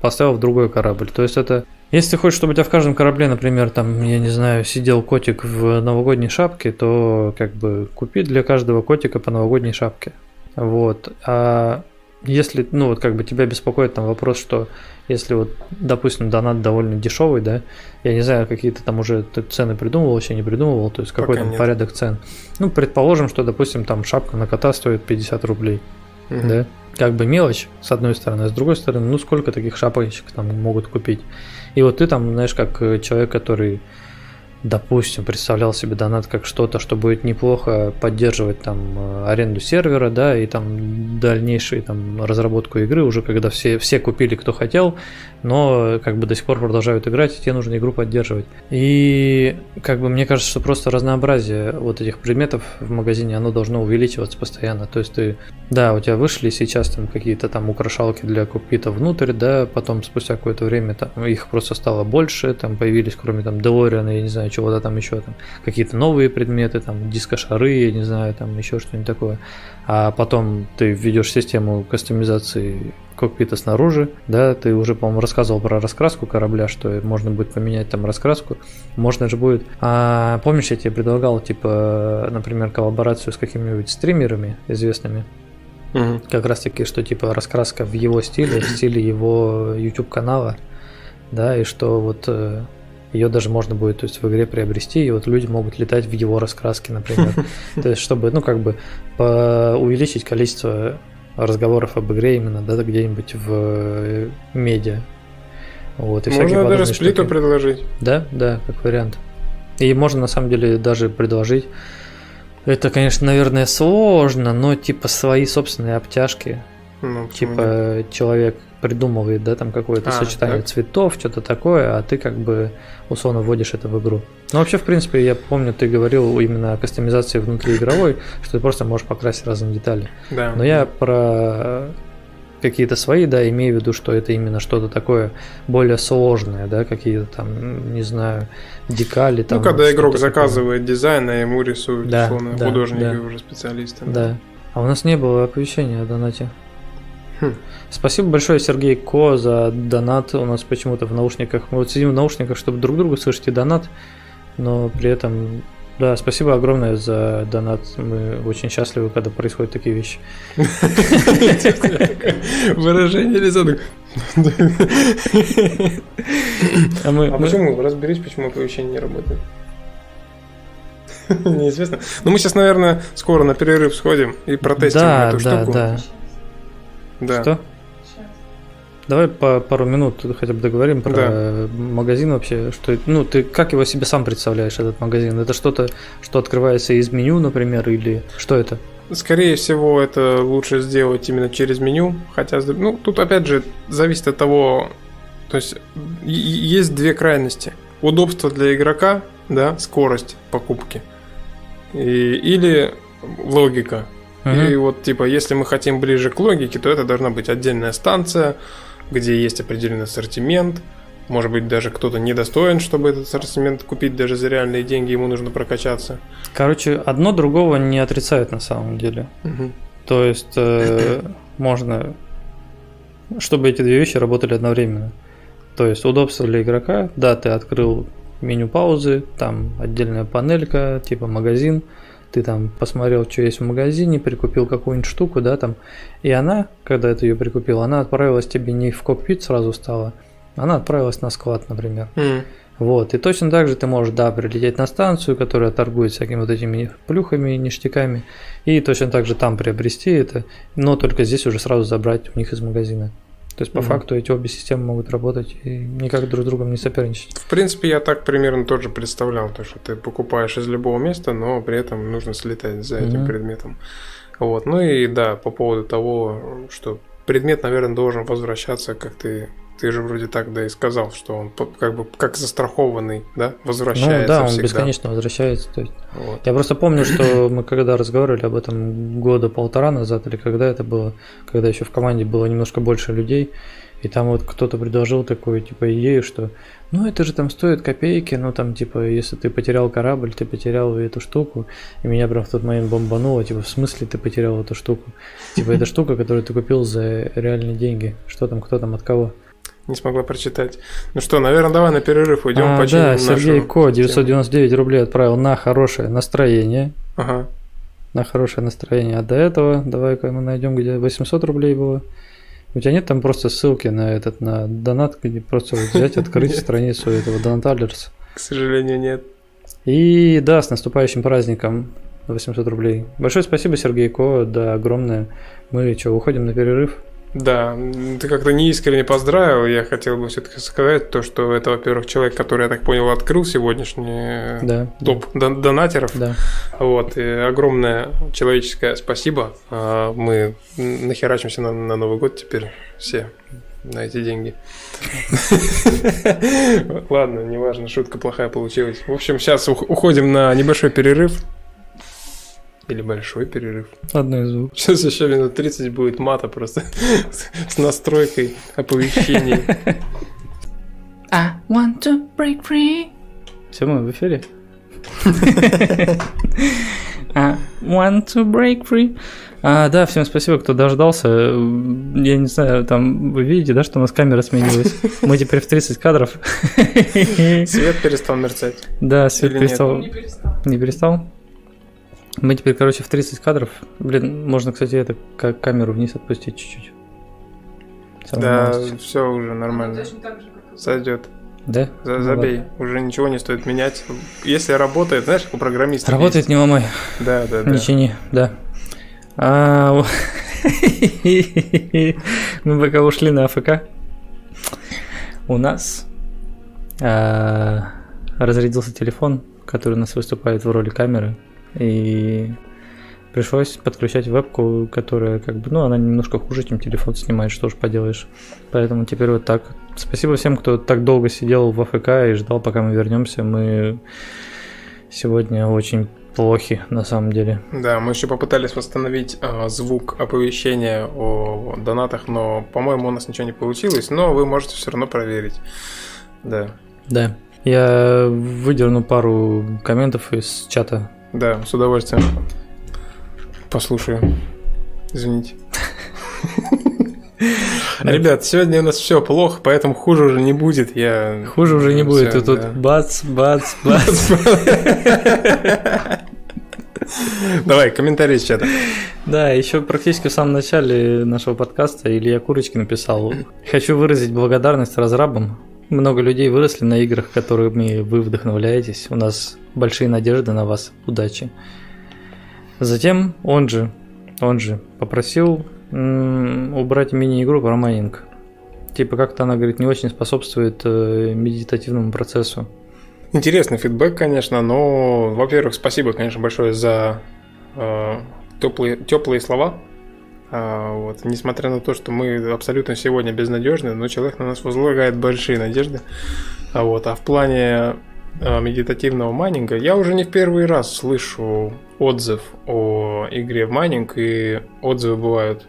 поставил в другой корабль. То есть это если ты хочешь, чтобы у тебя в каждом корабле, например, там, я не знаю, сидел котик в новогодней шапке, то как бы купи для каждого котика по новогодней шапке. Вот. А если, ну вот как бы тебя беспокоит там вопрос, что если вот, допустим, донат довольно дешевый, да, я не знаю, какие то там уже ты цены придумывал, вообще не придумывал, то есть какой там порядок цен. Ну, предположим, что, допустим, там шапка на кота стоит 50 рублей, угу. да, как бы мелочь, с одной стороны, а с другой стороны, ну, сколько таких шапочек там могут купить. И вот ты там, знаешь, как э, человек, который допустим, представлял себе донат как что-то, что будет неплохо поддерживать там э, аренду сервера, да, и там дальнейшую там разработку игры уже когда все, все купили, кто хотел, но как бы до сих пор продолжают играть, и тебе нужно игру поддерживать. И как бы мне кажется, что просто разнообразие вот этих предметов в магазине, оно должно увеличиваться постоянно. То есть ты, да, у тебя вышли сейчас там какие-то там украшалки для купита внутрь, да, потом спустя какое-то время там их просто стало больше, там появились кроме там Делориана, я не знаю, чего-то там еще там, какие-то новые предметы, там дискошары, я не знаю, там еще что-нибудь такое. А потом ты введешь систему кастомизации кокпита снаружи, да, ты уже, по-моему, рассказывал про раскраску корабля, что можно будет поменять там раскраску, можно же будет. А помнишь, я тебе предлагал, типа, например, коллаборацию с какими-нибудь стримерами известными, Угу. Как раз таки, что типа раскраска в его стиле, в стиле его YouTube канала, да, и что вот э, ее даже можно будет то есть, в игре приобрести, и вот люди могут летать в его раскраске, например. То есть, чтобы, ну, как бы увеличить количество разговоров об игре именно, да, где-нибудь в э, медиа. Вот, и можно даже сплиту штуки. предложить. Да, да, как вариант. И можно на самом деле даже предложить. Это, конечно, наверное, сложно, но типа свои собственные обтяжки. Ну, типа нет? человек придумывает, да, там какое-то а, сочетание так? цветов, что-то такое, а ты как бы условно вводишь это в игру. Ну, вообще, в принципе, я помню, ты говорил именно о кастомизации внутриигровой, что ты просто можешь покрасить разные детали. Да. Но я про какие-то свои, да, имею в виду, что это именно что-то такое более сложное, да, какие-то там, не знаю, декали. Там, ну, когда игрок что-то заказывает дизайн, а ему рисуют, Да, условно, да, художники да. уже специалисты. такое. Да. А у нас не было оповещения о донате. Хм. Спасибо большое, Сергей Ко, за донат. У нас почему-то в наушниках. Мы вот сидим в наушниках, чтобы друг другу слышать и донат, но при этом да, спасибо огромное за донат. Мы очень счастливы, когда происходят такие вещи. Выражение лица. А А почему? Разберись, почему оповещение не работает. Неизвестно. Ну, мы сейчас, наверное, скоро на перерыв сходим и протестим да, эту да, штуку. да. Да. Что? Давай по пару минут хотя бы договорим про Да. магазин вообще. Что, ну, ты как его себе сам представляешь, этот магазин? Это что-то, что открывается из меню, например, или что это? Скорее всего, это лучше сделать именно через меню. Хотя, ну, тут опять же зависит от того, то есть и- и- есть две крайности. Удобство для игрока, да, скорость покупки. И- или логика. И Мгм. вот, типа, если мы хотим ближе к логике, то это должна быть отдельная станция, где есть определенный ассортимент. Может быть, даже кто-то недостоин, чтобы этот ассортимент купить даже за реальные деньги, ему нужно прокачаться. Короче, одно другого не отрицает на самом деле. Мгм. То есть э, можно, чтобы эти две вещи работали одновременно. То есть удобство для игрока, да, ты открыл меню паузы, там отдельная панелька, типа магазин, ты там посмотрел, что есть в магазине, прикупил какую-нибудь штуку, да, там, и она, когда ты ее прикупил, она отправилась тебе не в кокпит сразу стала, она отправилась на склад, например. М. Вот, и точно так же ты можешь, да, прилететь на станцию, которая торгует всякими вот этими плюхами, ништяками, и точно так же там приобрести это, но только здесь уже сразу забрать у них из магазина. То есть, по Мгм. факту, эти обе системы могут работать и никак друг с другом не соперничать. В принципе, я так примерно тоже представлял, то, что ты покупаешь из любого места, но при этом нужно слетать за этим Мгм. предметом. Вот. Ну и да, по поводу того, что предмет, наверное, должен возвращаться, как ты ты же вроде так да и сказал, что он как бы как застрахованный, да, возвращается ну да, он всегда. бесконечно возвращается. То есть, Вот. я просто помню, что мы когда разговаривали об этом года полтора назад, или когда это было, когда еще в команде было немножко больше людей, и там вот кто-то предложил такую типа идею, что ну это же там стоит копейки, ну там типа если ты потерял корабль, ты потерял эту штуку, и меня прям в тот момент бомбануло, типа в смысле ты потерял эту штуку? Типа это штука, которую ты купил за реальные деньги. Что там, кто там, от кого? Не смогла прочитать. Ну что, наверное, давай на перерыв уйдем, А, да, Сергей Ко тему. 999 рублей отправил на хорошее настроение. Ага. на хорошее настроение. А до этого, давай-ка мы найдем, где 800 рублей было. У тебя нет там просто ссылки на этот, на донат, где просто вот взять, открыть страницу этого Донаталерс. К сожалению, нет. И да, с наступающим праздником 800 рублей. Большое спасибо, Сергей Ко, да, огромное. Мы что, уходим на перерыв? Да, ты как-то неискренне поздравил. Я хотел бы все-таки сказать то, что это, во-первых, человек, который, я так понял, открыл сегодняшний Да. топ дон- донатеров. Да. Вот, и огромное человеческое спасибо. А, Мы нахерачимся на, на Новый год теперь все на эти деньги. Ладно, неважно, шутка плохая получилась. В общем, сейчас уходим на небольшой перерыв. Или большой перерыв. Одно из двух. Сейчас еще минут 30 будет мата просто с- настройкой оповещений. I want to break free. Все, мы в эфире? I want to break free. А, да, всем спасибо, кто дождался. Я не знаю, там вы видите, да, что у нас камера сменилась. Мы теперь в 30 кадров. Свет перестал мерцать. Да, свет перестал. Не перестал? Мы теперь, короче, в 30 кадров. Блин, можно, кстати, это как камеру вниз отпустить чуть-чуть. Да, все уже нормально. Сойдет. Да? За- Ну Забей. ладно. Уже ничего не стоит менять. Если работает, знаешь, как у программиста. Работает, не ломай. есть. Да, да, да. Не чини, да. А, Мы пока ушли на АФК. У нас а, разрядился телефон, который у нас выступает в роли камеры. И пришлось подключать вебку, которая как бы, ну, она немножко хуже, чем телефон снимает, что ж поделаешь. Поэтому теперь вот так. Спасибо всем, кто так долго сидел в АФК и ждал, пока мы вернемся. Мы сегодня очень плохи на самом деле. Да, мы еще попытались восстановить э, звук оповещения о донатах, но, по-моему, у нас ничего не получилось, но вы можете все равно проверить. Да. Да. Я выдерну пару комментов из чата. Да, с удовольствием. Послушаю. Извините. Ребят, сегодня у нас все плохо, поэтому хуже уже не будет. Я... Хуже уже не будет. И тут да. бац, бац, бац. Давай, комментарий из чата. Да, еще практически в самом начале нашего подкаста Илья Курочкин написал «Хочу выразить благодарность разрабам. Много людей выросли на играх, которыми вы вдохновляетесь. У нас большие надежды на вас. Удачи». Затем он же, он же попросил м, убрать мини-игру про майнинг. Типа как-то она, говорит, не очень способствует э, медитативному процессу. Интересный фидбэк, конечно, но, во-первых, спасибо, конечно, большое за э, теплые, теплые слова. А, вот, несмотря на то, что мы абсолютно сегодня безнадежны, но человек на нас возлагает большие надежды. А, вот, а в плане э, медитативного майнинга я уже не в первый раз слышу отзыв о игре в майнинг, и отзывы бывают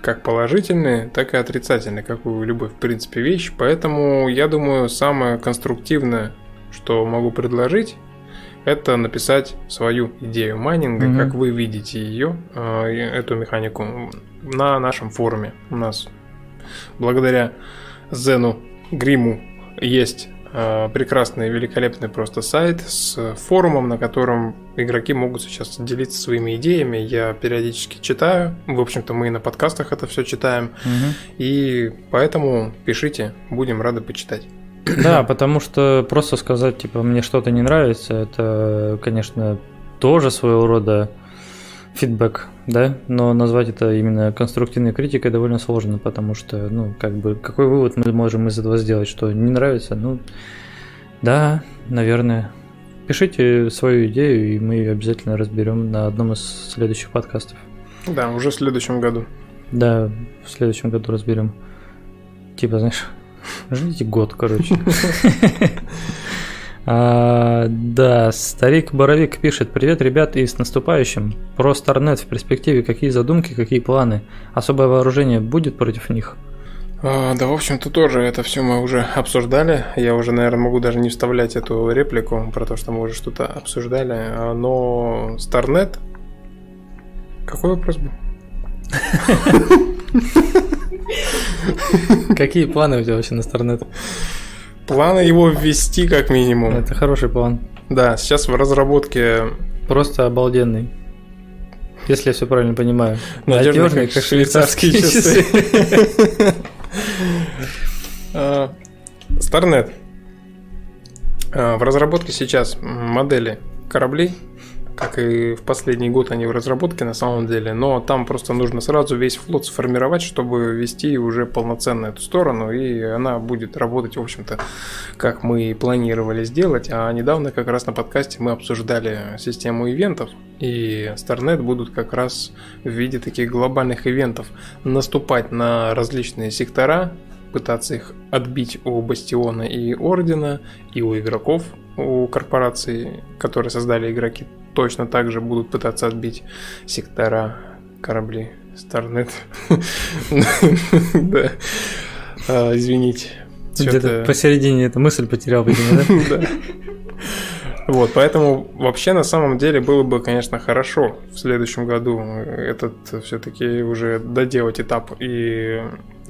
как положительные, так и отрицательные, как у любой, в принципе, вещи. Поэтому, я думаю, самое конструктивное, что могу предложить, это написать свою идею майнинга, Мгм. как вы видите ее, и эту механику, на нашем форуме. У нас благодаря Зену Гриму есть э, прекрасный, великолепный просто сайт с форумом, на котором игроки могут сейчас делиться своими идеями. Я периодически читаю. В общем-то, мы и на подкастах это все читаем. И поэтому пишите, будем рады почитать. Да, потому что просто сказать, типа, мне что-то не нравится, это, конечно, тоже своего рода фидбэк, да, но назвать это именно конструктивной критикой довольно сложно, потому что, ну, как бы, какой вывод мы можем из этого сделать, что не нравится, ну, да, наверное. Пишите свою идею, и мы ее обязательно разберем на одном из следующих подкастов. Да, уже в следующем году. Да, в следующем году разберем. Типа, знаешь, ждите год, короче. А, да, старик Боровик пишет: Привет, ребят, и с наступающим. Про Старнет в перспективе какие задумки, какие планы? Особое вооружение будет против них? А, да, в общем-то, тоже это все мы уже обсуждали. Я уже, наверное, могу даже не вставлять эту реплику про то, что мы уже что-то обсуждали. А, Но Старнет... Какой вопрос был? Какие планы у тебя вообще на Старнет? Планы его ввести как минимум. Это хороший план. Да, сейчас в разработке Просто обалденный. Если я все правильно понимаю. надежный, как швейцарские часы. А, Старнет. А, В разработке сейчас модели кораблей, как и в последний год они в разработке на самом деле, но там просто нужно сразу весь флот сформировать, чтобы вести уже полноценно эту сторону, и она будет работать, в общем-то, как мы и планировали сделать. А недавно как раз на подкасте мы обсуждали систему ивентов, и Starnet будут как раз в виде таких глобальных ивентов наступать на различные сектора, пытаться их отбить у Бастиона и Ордена, и у игроков, у корпораций, которые создали игроки, точно так же будут пытаться отбить сектора корабли Starnet. Да. А, Извините. Где-то посередине эта мысль потерял, видимо, да. Вот, поэтому вообще на самом деле было бы, конечно, хорошо в следующем году этот все-таки уже доделать этап и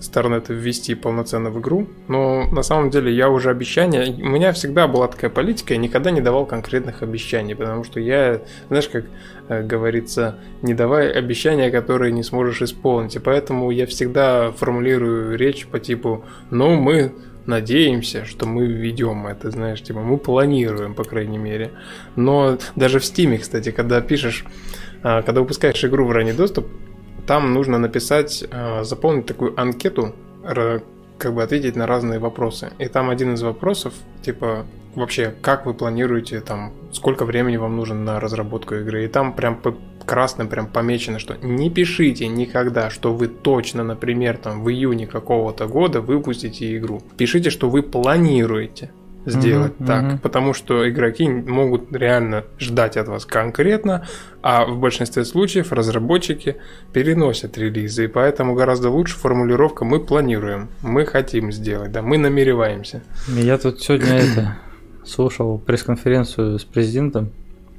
Старнет ввести полноценно в игру. Но на самом деле я уже обещания... У меня всегда была такая политика, я никогда не давал конкретных обещаний, потому что я, знаешь, как э, говорится, не давай обещания, которые не сможешь исполнить. И поэтому я всегда формулирую речь по типу, ну, мы надеемся, что мы введем это, знаешь, типа мы планируем, по крайней мере. Но даже в Стиме, кстати, когда пишешь, а, когда выпускаешь игру в ранний доступ, там нужно написать, а, заполнить такую анкету, как бы ответить на разные вопросы. И там один из вопросов, типа, вообще, как вы планируете, там, сколько времени вам нужно на разработку игры. И там прям по красным прям помечено, что не пишите никогда, что вы точно, например, там, в июне какого-то года выпустите игру. Пишите, что вы планируете. Сделать Мгм, так, мгм. потому что игроки могут реально ждать от вас конкретно, а в большинстве случаев разработчики переносят релизы, и поэтому гораздо лучше формулировка «мы планируем», «мы хотим сделать», да, «мы намереваемся». Я тут сегодня это слушал пресс-конференцию с президентом,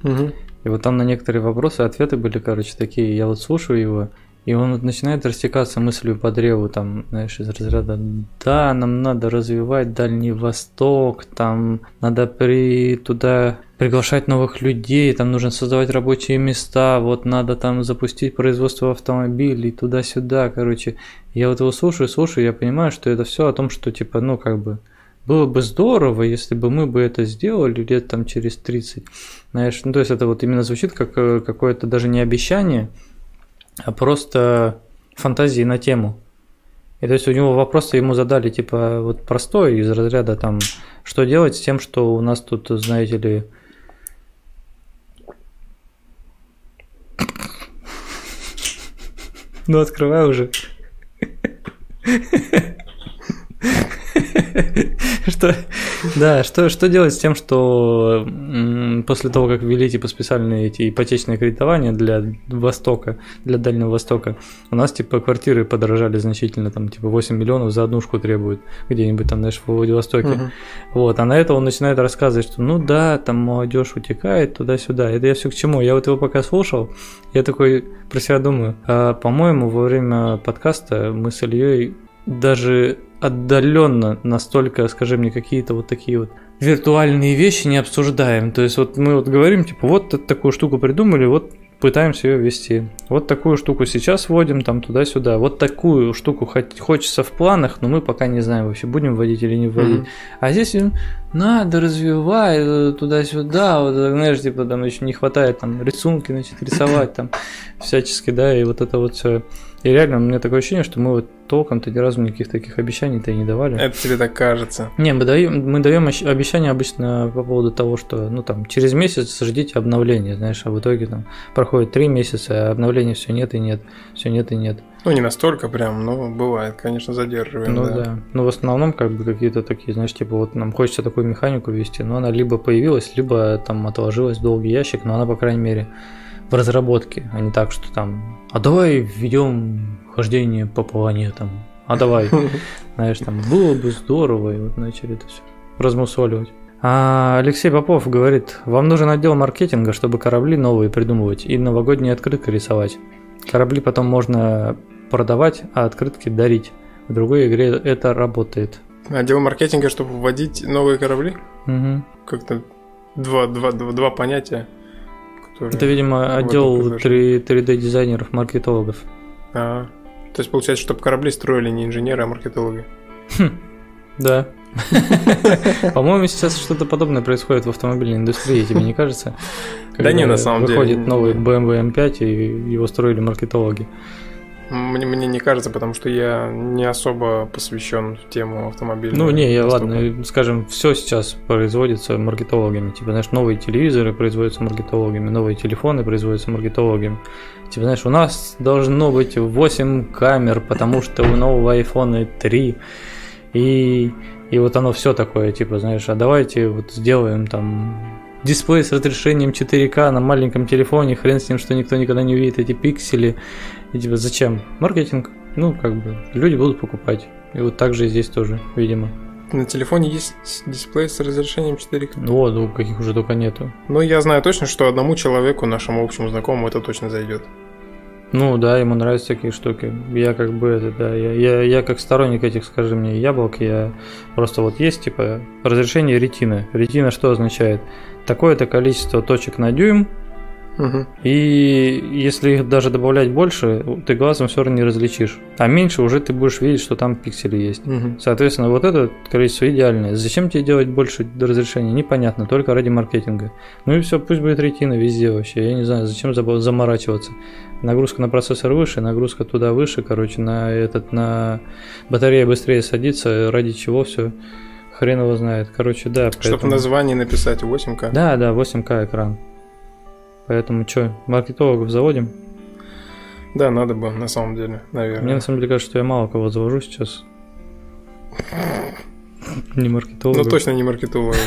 и вот там на некоторые вопросы ответы были, короче, такие. Я вот слушаю его, и он начинает растекаться мыслью по древу, там, знаешь, из разряда «Да, нам надо развивать Дальний Восток, там надо при туда приглашать новых людей, там нужно создавать рабочие места, вот надо там запустить производство автомобилей туда-сюда, короче». Я вот его слушаю, слушаю, я понимаю, что это все о том, что, типа, ну, как бы, было бы здорово, если бы мы бы это сделали лет там через 30. Знаешь, ну то есть это вот именно звучит как э, какое-то даже не обещание, а просто фантазии на тему. И то есть у него вопрос ему задали типа вот простой из разряда там, что делать с тем, что у нас тут, знаете ли, ну открывай уже. Что, да, что, что делать с тем, что после того, как ввели типа специальные эти ипотечные кредитования для Востока, для Дальнего Востока, у нас типа квартиры подорожали значительно, там типа 8 миллионов за однушку требуют где-нибудь там, знаешь, в Владивостоке. Мгм. Вот, а на это он начинает рассказывать, что ну да, там молодежь утекает туда-сюда. Это я все к чему? Я вот его пока слушал, я такой про себя думаю, а, по-моему, во время подкаста мы с Ильей даже отдаленно настолько, скажи мне, какие-то вот такие вот виртуальные вещи не обсуждаем. То есть вот мы вот говорим, типа, вот такую штуку придумали, вот пытаемся ее ввести. Вот такую штуку сейчас вводим, там туда-сюда. Вот такую штуку хочется в планах, но мы пока не знаем вообще, будем вводить или не вводить. Мгм. А здесь им надо развивать э, туда-сюда, вот, э, знаешь, типа там еще не хватает там рисунки, значит, рисовать там всячески, да, и вот это вот все. И реально, у меня такое ощущение, что мы вот толком-то ни разу никаких таких обещаний-то и не давали. Это тебе так кажется. Не, мы даем, мы даем обещания обычно по поводу того, что, ну там, через месяц ждите обновления, знаешь, а в итоге там проходит три месяца, а обновления все нет и нет, все нет и нет. Ну, не настолько прям, но бывает, конечно, задерживаем. Ну да. да. Но в основном как бы какие-то такие, знаешь, типа вот нам хочется такую механику ввести, но она либо появилась, либо там отложилась в долгий ящик, но она, по крайней мере, в разработке, а не так, что там, а давай введем хождение по планетам, а давай, знаешь, там, было бы здорово, и вот начали это все размусоливать. А Алексей Попов говорит, вам нужен отдел маркетинга, чтобы корабли новые придумывать и новогодние открытки рисовать. Корабли потом можно продавать, а открытки дарить. В другой игре это работает. Отдел маркетинга, чтобы вводить новые корабли? Мгм. Как-то два, два, два, два понятия. Которые- Это, видимо, отдел предложении. 3, d дизайнеров, маркетологов. А, то есть, получается, чтобы корабли строили не инженеры, а маркетологи. Да. По-моему, сейчас что-то подобное происходит в автомобильной индустрии, тебе не кажется? Да не, на самом деле. Выходит новый BMW M5, и его строили маркетологи. Мне, мне не кажется, потому что я не особо посвящен в тему автомобиля. Ну, не, я, настолько. ладно, скажем, все сейчас производится маркетологами. Типа, знаешь, новые телевизоры производятся маркетологами, новые телефоны производятся маркетологами. Типа, знаешь, у нас должно быть 8 камер, потому что у нового iPhone 3. И, и вот оно все такое, типа, знаешь, а давайте вот сделаем там дисплей с разрешением 4К на маленьком телефоне, хрен с ним, что никто никогда не увидит эти пиксели. И типа, зачем? Маркетинг. Ну, как бы, люди будут покупать. И вот так же и здесь тоже, видимо. На телефоне есть дисплей с разрешением 4К. Вот, ну, каких уже только нету. Но я знаю точно, что одному человеку, нашему общему знакомому, это точно зайдет. Ну да, ему нравятся такие штуки. Я как бы это, да, я, я, я как сторонник этих, скажи мне, яблок, я просто вот есть, типа, разрешение ретины. Ретина что означает? Такое-то количество точек на дюйм, Угу. и если их даже добавлять больше, ты глазом все равно не различишь. А меньше уже ты будешь видеть, что там пиксели есть. Угу. Соответственно, вот это количество идеальное. Зачем тебе делать больше разрешений? Непонятно, только ради маркетинга. Ну и все, пусть будет ретина везде вообще. Я не знаю, зачем заморачиваться. Нагрузка на процессор выше, нагрузка туда выше, короче, на этот, на батарея быстрее садится, ради чего все хрен его знает. Короче, да. Чтобы в поэтому- названии написать 8К. Да, да, 8К экран. Поэтому что, маркетологов заводим? Да, надо бы, на самом деле, наверное. Мне на самом деле кажется, что я мало кого завожу сейчас. Не маркетолог. Ну, точно не маркетолог.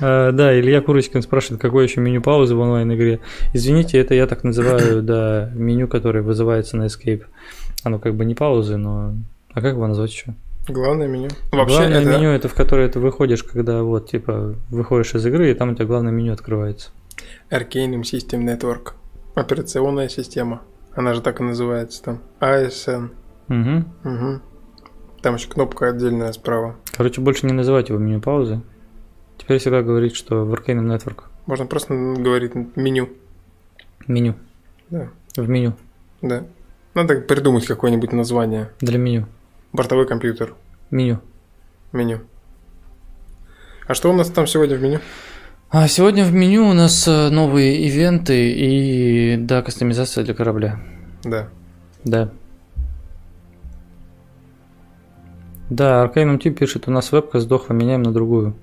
А, да, Илья Курочкин спрашивает, какое еще меню паузы в онлайн-игре. Извините, это я так называю, да, меню, которое вызывается на Escape. Оно как бы не паузы, но... А как его назвать еще? Главное меню. Вообще, главное это меню это в которое ты выходишь, когда вот, типа, выходишь из игры, и там у тебя главное меню открывается. Arcanum System Network. Операционная система. Она же так и называется там. ASN. Угу. Угу. Там еще кнопка отдельная справа. Короче, больше не называть его меню паузы. Теперь всегда говорить, что в Arcanum Network Можно просто говорить меню. меню. Да. В меню. Да. Надо придумать какое-нибудь название. Для меню. Бортовой компьютер. Меню. Меню. А что у нас там сегодня в меню? А сегодня в меню у нас э, новые ивенты и, да, кастомизация для корабля. Да. Да. Да, Arcanum Team пишет, у нас вебка сдохла, меняем на другую.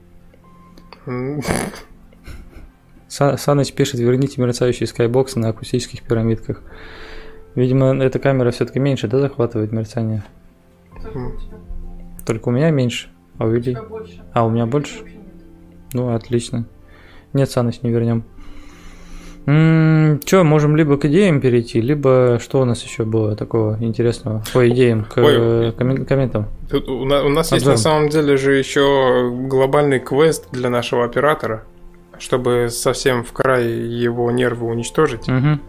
Саныч пишет, верните мерцающий скайбокс на акустических пирамидках. Видимо, эта камера все-таки меньше, да, захватывает мерцание? М. Только у меня меньше, а у людей? А, у меня больше? Ну, отлично. Нет, Саныч, не вернем. Че, можем либо к идеям перейти, либо что у нас еще было такого интересного по идеям, к Ой. коммен- комментам. Тут у, на- у нас есть Обзор. на самом деле же еще глобальный квест для нашего оператора, чтобы совсем в край его нервы уничтожить. Мгм.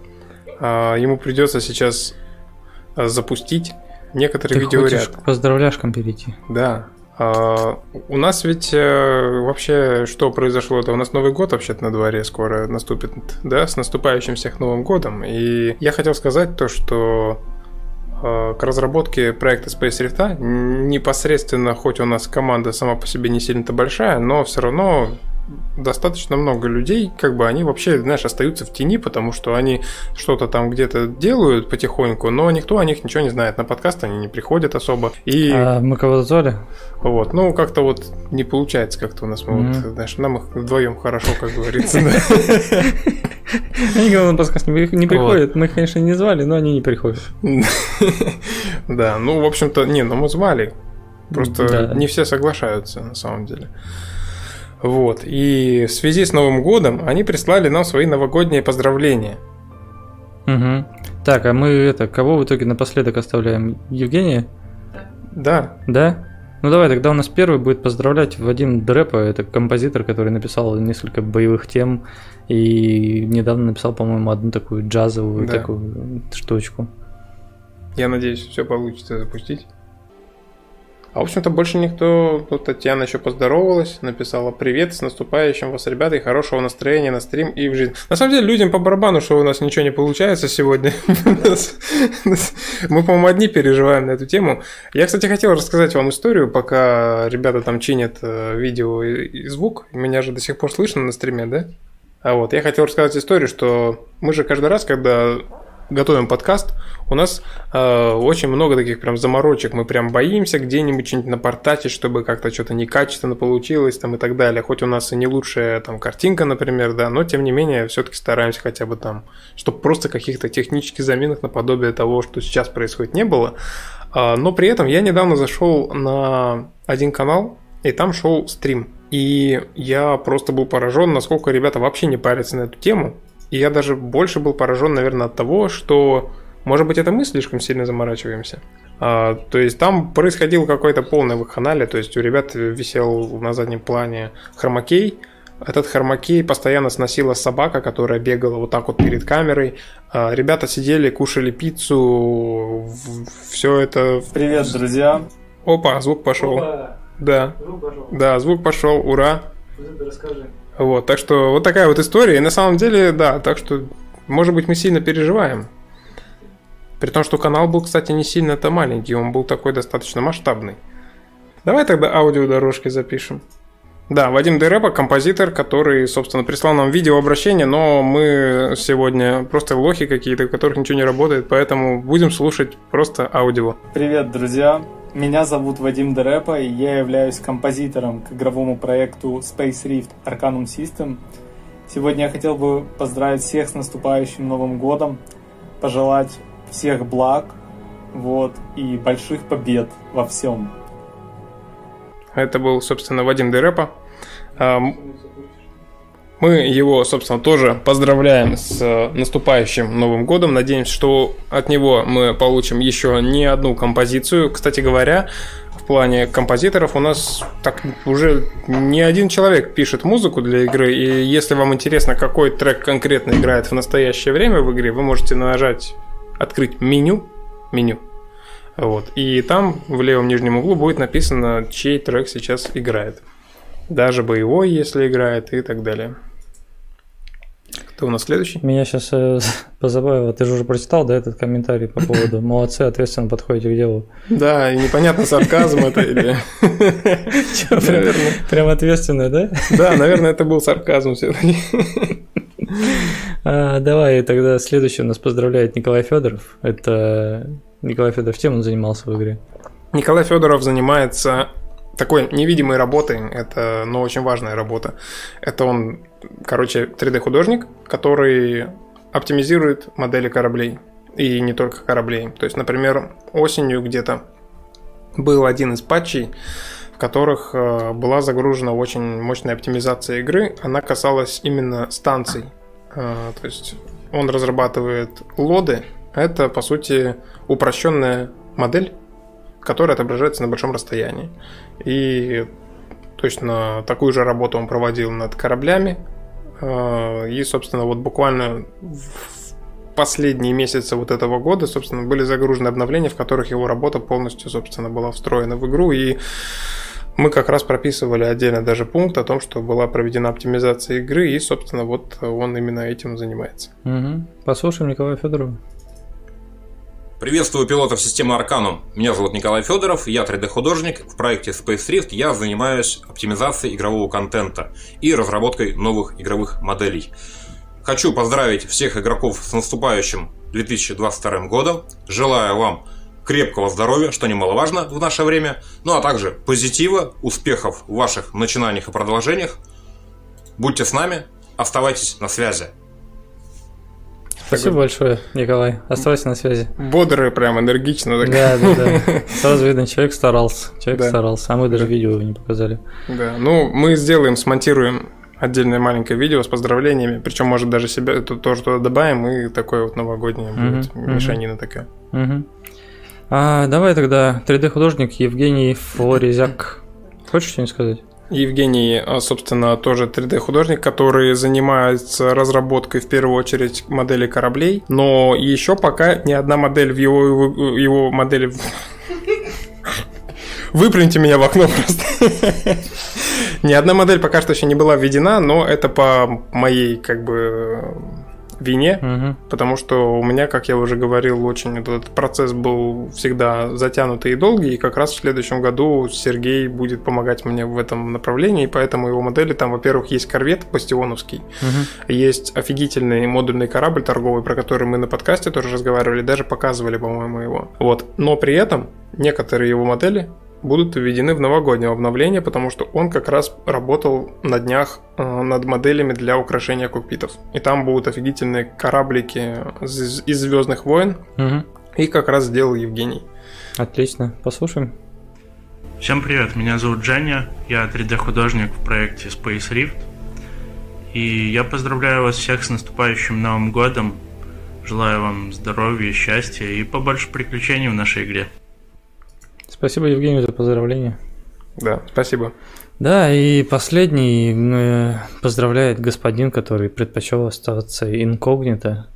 А, ему придется сейчас а, запустить некоторый Ты видеоряд. хочешь к поздравляшкам перейти? Да. А, у нас ведь э, вообще что произошло-то? У нас Новый год вообще-то на дворе скоро наступит, да? С наступающим всех Новым годом. И я хотел сказать то, что э, к разработке проекта Space Rift непосредственно, хоть у нас команда сама по себе не сильно-то большая, но все равно достаточно много людей, как бы они вообще, знаешь, остаются в тени, потому что они что-то там где-то делают потихоньку, но никто о них ничего не знает. На подкаст они не приходят особо. И А мы кого-то звали? вот, ну как-то вот не получается как-то у нас, мы вот, Мгм. знаешь, нам их вдвоем хорошо, как говорится. Они на подкаст не при- не приходят. Мы их, конечно, не звали, но они не приходят. Да, ну, в общем-то, не, ну мы звали. Просто не все соглашаются, на самом деле. Вот, и в связи с Новым годом они прислали нам свои новогодние поздравления. Мгм. Так, а мы это, кого в итоге напоследок оставляем? Евгения? Да, Да? Ну давай, тогда у нас первый будет поздравлять Вадим Дрепа, это композитор, который написал несколько боевых тем и недавно написал, по-моему, одну такую джазовую Да. такую штучку. я надеюсь, все получится запустить. А в общем-то больше никто. Тут Татьяна еще поздоровалась, написала привет, с наступающим вас, ребята, и хорошего настроения на стрим и в жизнь. На самом деле людям по барабану, что у нас ничего не получается сегодня. Мы, по-моему, одни переживаем на эту тему. Я, кстати, хотел рассказать вам историю, пока ребята там чинят э, видео и звук. Меня же до сих пор слышно на стриме, да? А вот, я хотел рассказать историю, что мы же каждый раз, когда готовим подкаст, у нас э, очень много таких прям заморочек. Мы прям боимся где-нибудь что-нибудь напортачить, чтобы как-то что-то некачественно получилось там и так далее. Хоть у нас и не лучшая там картинка, например, да, но тем не менее все-таки стараемся хотя бы там, чтобы просто каких-то технических заминок наподобие того, что сейчас происходит, не было. А, но при этом я недавно зашел на один канал, и там шел стрим. И я просто был поражен, насколько ребята вообще не парятся на эту тему. И я даже больше был поражен, наверное, от того, что, может быть, это мы слишком сильно заморачиваемся. А, то есть там происходило какое-то полное вакханалия, то есть у ребят висел на заднем плане хромакей, этот хромакей постоянно сносила собака, которая бегала вот так вот перед камерой. А, Ребята сидели, кушали пиццу, все это... Привет, друзья! Опа, звук пошел. Да, да, звук пошел, ура. Вот, так что вот такая вот история. И на самом деле, да, так что, может быть, мы сильно переживаем. При том, что канал был, кстати, не сильно-то маленький, он был такой достаточно масштабный. Давай тогда аудиодорожки запишем. Да, Вадим Дерепа, композитор, который, собственно, прислал нам видеообращение, но мы сегодня просто лохи какие-то, у которых ничего не работает, поэтому будем слушать просто аудио. Привет, друзья! Меня зовут Вадим Дерепа, и я являюсь композитором к игровому проекту Space Rift Arcanum System. Сегодня я хотел бы поздравить всех с наступающим Новым Годом, пожелать всех благ, вот, и больших побед во всем. Это был, собственно, Вадим Дерепа. Мы его, собственно, тоже поздравляем с э, наступающим Новым годом. Надеемся, что от него мы получим еще не одну композицию. Кстати говоря, в плане композиторов у нас так уже не один человек пишет музыку для игры. И если вам интересно, какой трек конкретно играет в настоящее время в игре, вы можете нажать, открыть меню, меню, вот. И там в левом нижнем углу будет написано, чей трек сейчас играет. Даже боевой, если играет, и так далее. Кто у нас следующий? Меня сейчас э, позабавило, ты же уже прочитал, да, этот комментарий по поводу «молодцы, ответственно подходите к делу». Да, и непонятно, сарказм это или... Прям, ответственно, да? Да, наверное, это был сарказм все-таки. А, давай тогда следующий у нас поздравляет Николай Федоров. Это Николай Федоров, чем он занимался в игре? Николай Федоров занимается такой невидимой работой, это, но очень важная работа. Это он, короче, 3D-художник, который оптимизирует модели кораблей. И не только кораблей. То есть, например, осенью где-то был один из патчей, в которых э, была загружена очень мощная оптимизация игры. Она касалась именно станций. Э, То есть он разрабатывает лоды. Это, по сути, упрощенная модель, которая отображается на большом расстоянии. И точно такую же работу он проводил над кораблями. Э, И, собственно, вот буквально в последние месяцы вот этого года, собственно, были загружены обновления, в которых его работа полностью, собственно, была встроена в игру. И мы как раз прописывали отдельно даже пункт о том, что была проведена оптимизация игры, и, собственно, вот он именно этим занимается. Мгм. Послушаем Николая Федорова. Приветствую пилотов системы Arcanum. Меня зовут Николай Федоров, я 3D-художник. В проекте Space Rift я занимаюсь оптимизацией игрового контента и разработкой новых игровых моделей. Хочу поздравить всех игроков с наступающим 2022 годом. Желаю вам крепкого здоровья, что немаловажно в наше время, ну а также позитива, успехов в ваших начинаниях и продолжениях. Будьте с нами, оставайтесь на связи. Спасибо большое, Николай. Оставайся на связи. Бодрый, прям энергично. так. Да, да, да. Сразу видно, человек старался. Человек Да. старался. А мы даже видео не показали. Да, ну мы сделаем, смонтируем отдельное маленькое видео с поздравлениями, причем может даже себя это тоже туда добавим и такое вот новогоднее Мгм, будет мешанина такая. Мгм. А, давай тогда 3D-художник Евгений Флоризяк. Хочешь что-нибудь сказать? Евгений, а, собственно, тоже 3D-художник, который занимается разработкой в первую очередь моделей кораблей, но еще пока ни одна модель в его, его модели... в- Выплюньте меня в окно просто. Ни одна модель пока что еще не была введена, но это по моей как бы вине, Мгм. потому что у меня, как я уже говорил, очень этот процесс был всегда затянутый и долгий, и как раз в следующем году Сергей будет помогать мне в этом направлении, поэтому его модели там, во-первых, есть корвет бастионовский, Мгм. есть офигительный модульный корабль торговый, про который мы на подкасте тоже разговаривали, даже показывали, по-моему, его. Вот. Но при этом некоторые его модели будут введены в новогоднее обновление, потому что он как раз работал на днях э, над моделями для украшения кокпитов. И там будут офигительные кораблики из из Звездных войн, Мгм. и как раз сделал Евгений. Отлично. Послушаем. Всем привет, меня зовут Женя, я 3D-художник в проекте Space Rift. И я поздравляю вас всех с наступающим Новым Годом. Желаю вам здоровья, счастья и побольше приключений в нашей игре. Спасибо, Евгению, за поздравление. Да, спасибо. Да, и последний э, поздравляет господин, который предпочел оставаться инкогнито.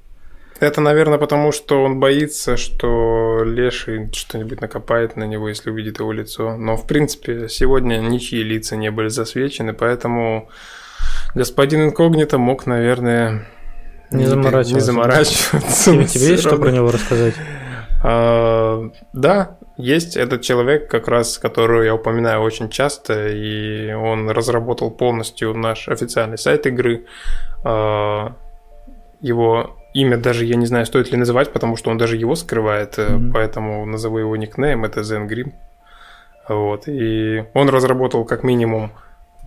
Это, наверное, потому что он боится, что Леший что-нибудь накопает на него, если увидит его лицо. Но, в принципе, сегодня ничьи лица не были засвечены, поэтому господин инкогнито мог, наверное, Не заморачиваться. Не заморачиваться. Тебе, тебе есть что про него рассказать? А, да, есть этот человек, как раз, которого я упоминаю очень часто, и он разработал полностью наш официальный сайт игры. А, его имя даже я не знаю, стоит ли называть, потому что он даже его скрывает, Мгм. поэтому назову его никнейм, это Zen Grim. Вот, и он разработал как минимум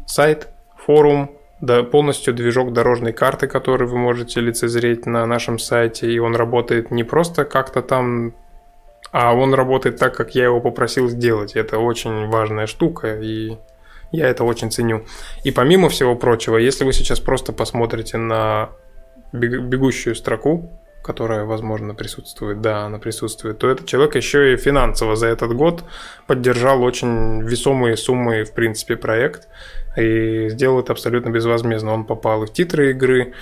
сайт, форум, да, полностью движок дорожной карты, который вы можете лицезреть на нашем сайте, и он работает не просто как-то там а он работает так, как я его попросил сделать. Это очень важная штука, и я это очень ценю. И помимо всего прочего, если вы сейчас просто посмотрите на бег- бегущую строку, которая, возможно, присутствует, да, она присутствует, то этот человек еще и финансово за этот год поддержал очень весомые суммы, в принципе, проект и сделал это абсолютно безвозмездно. Он попал и в титры игры,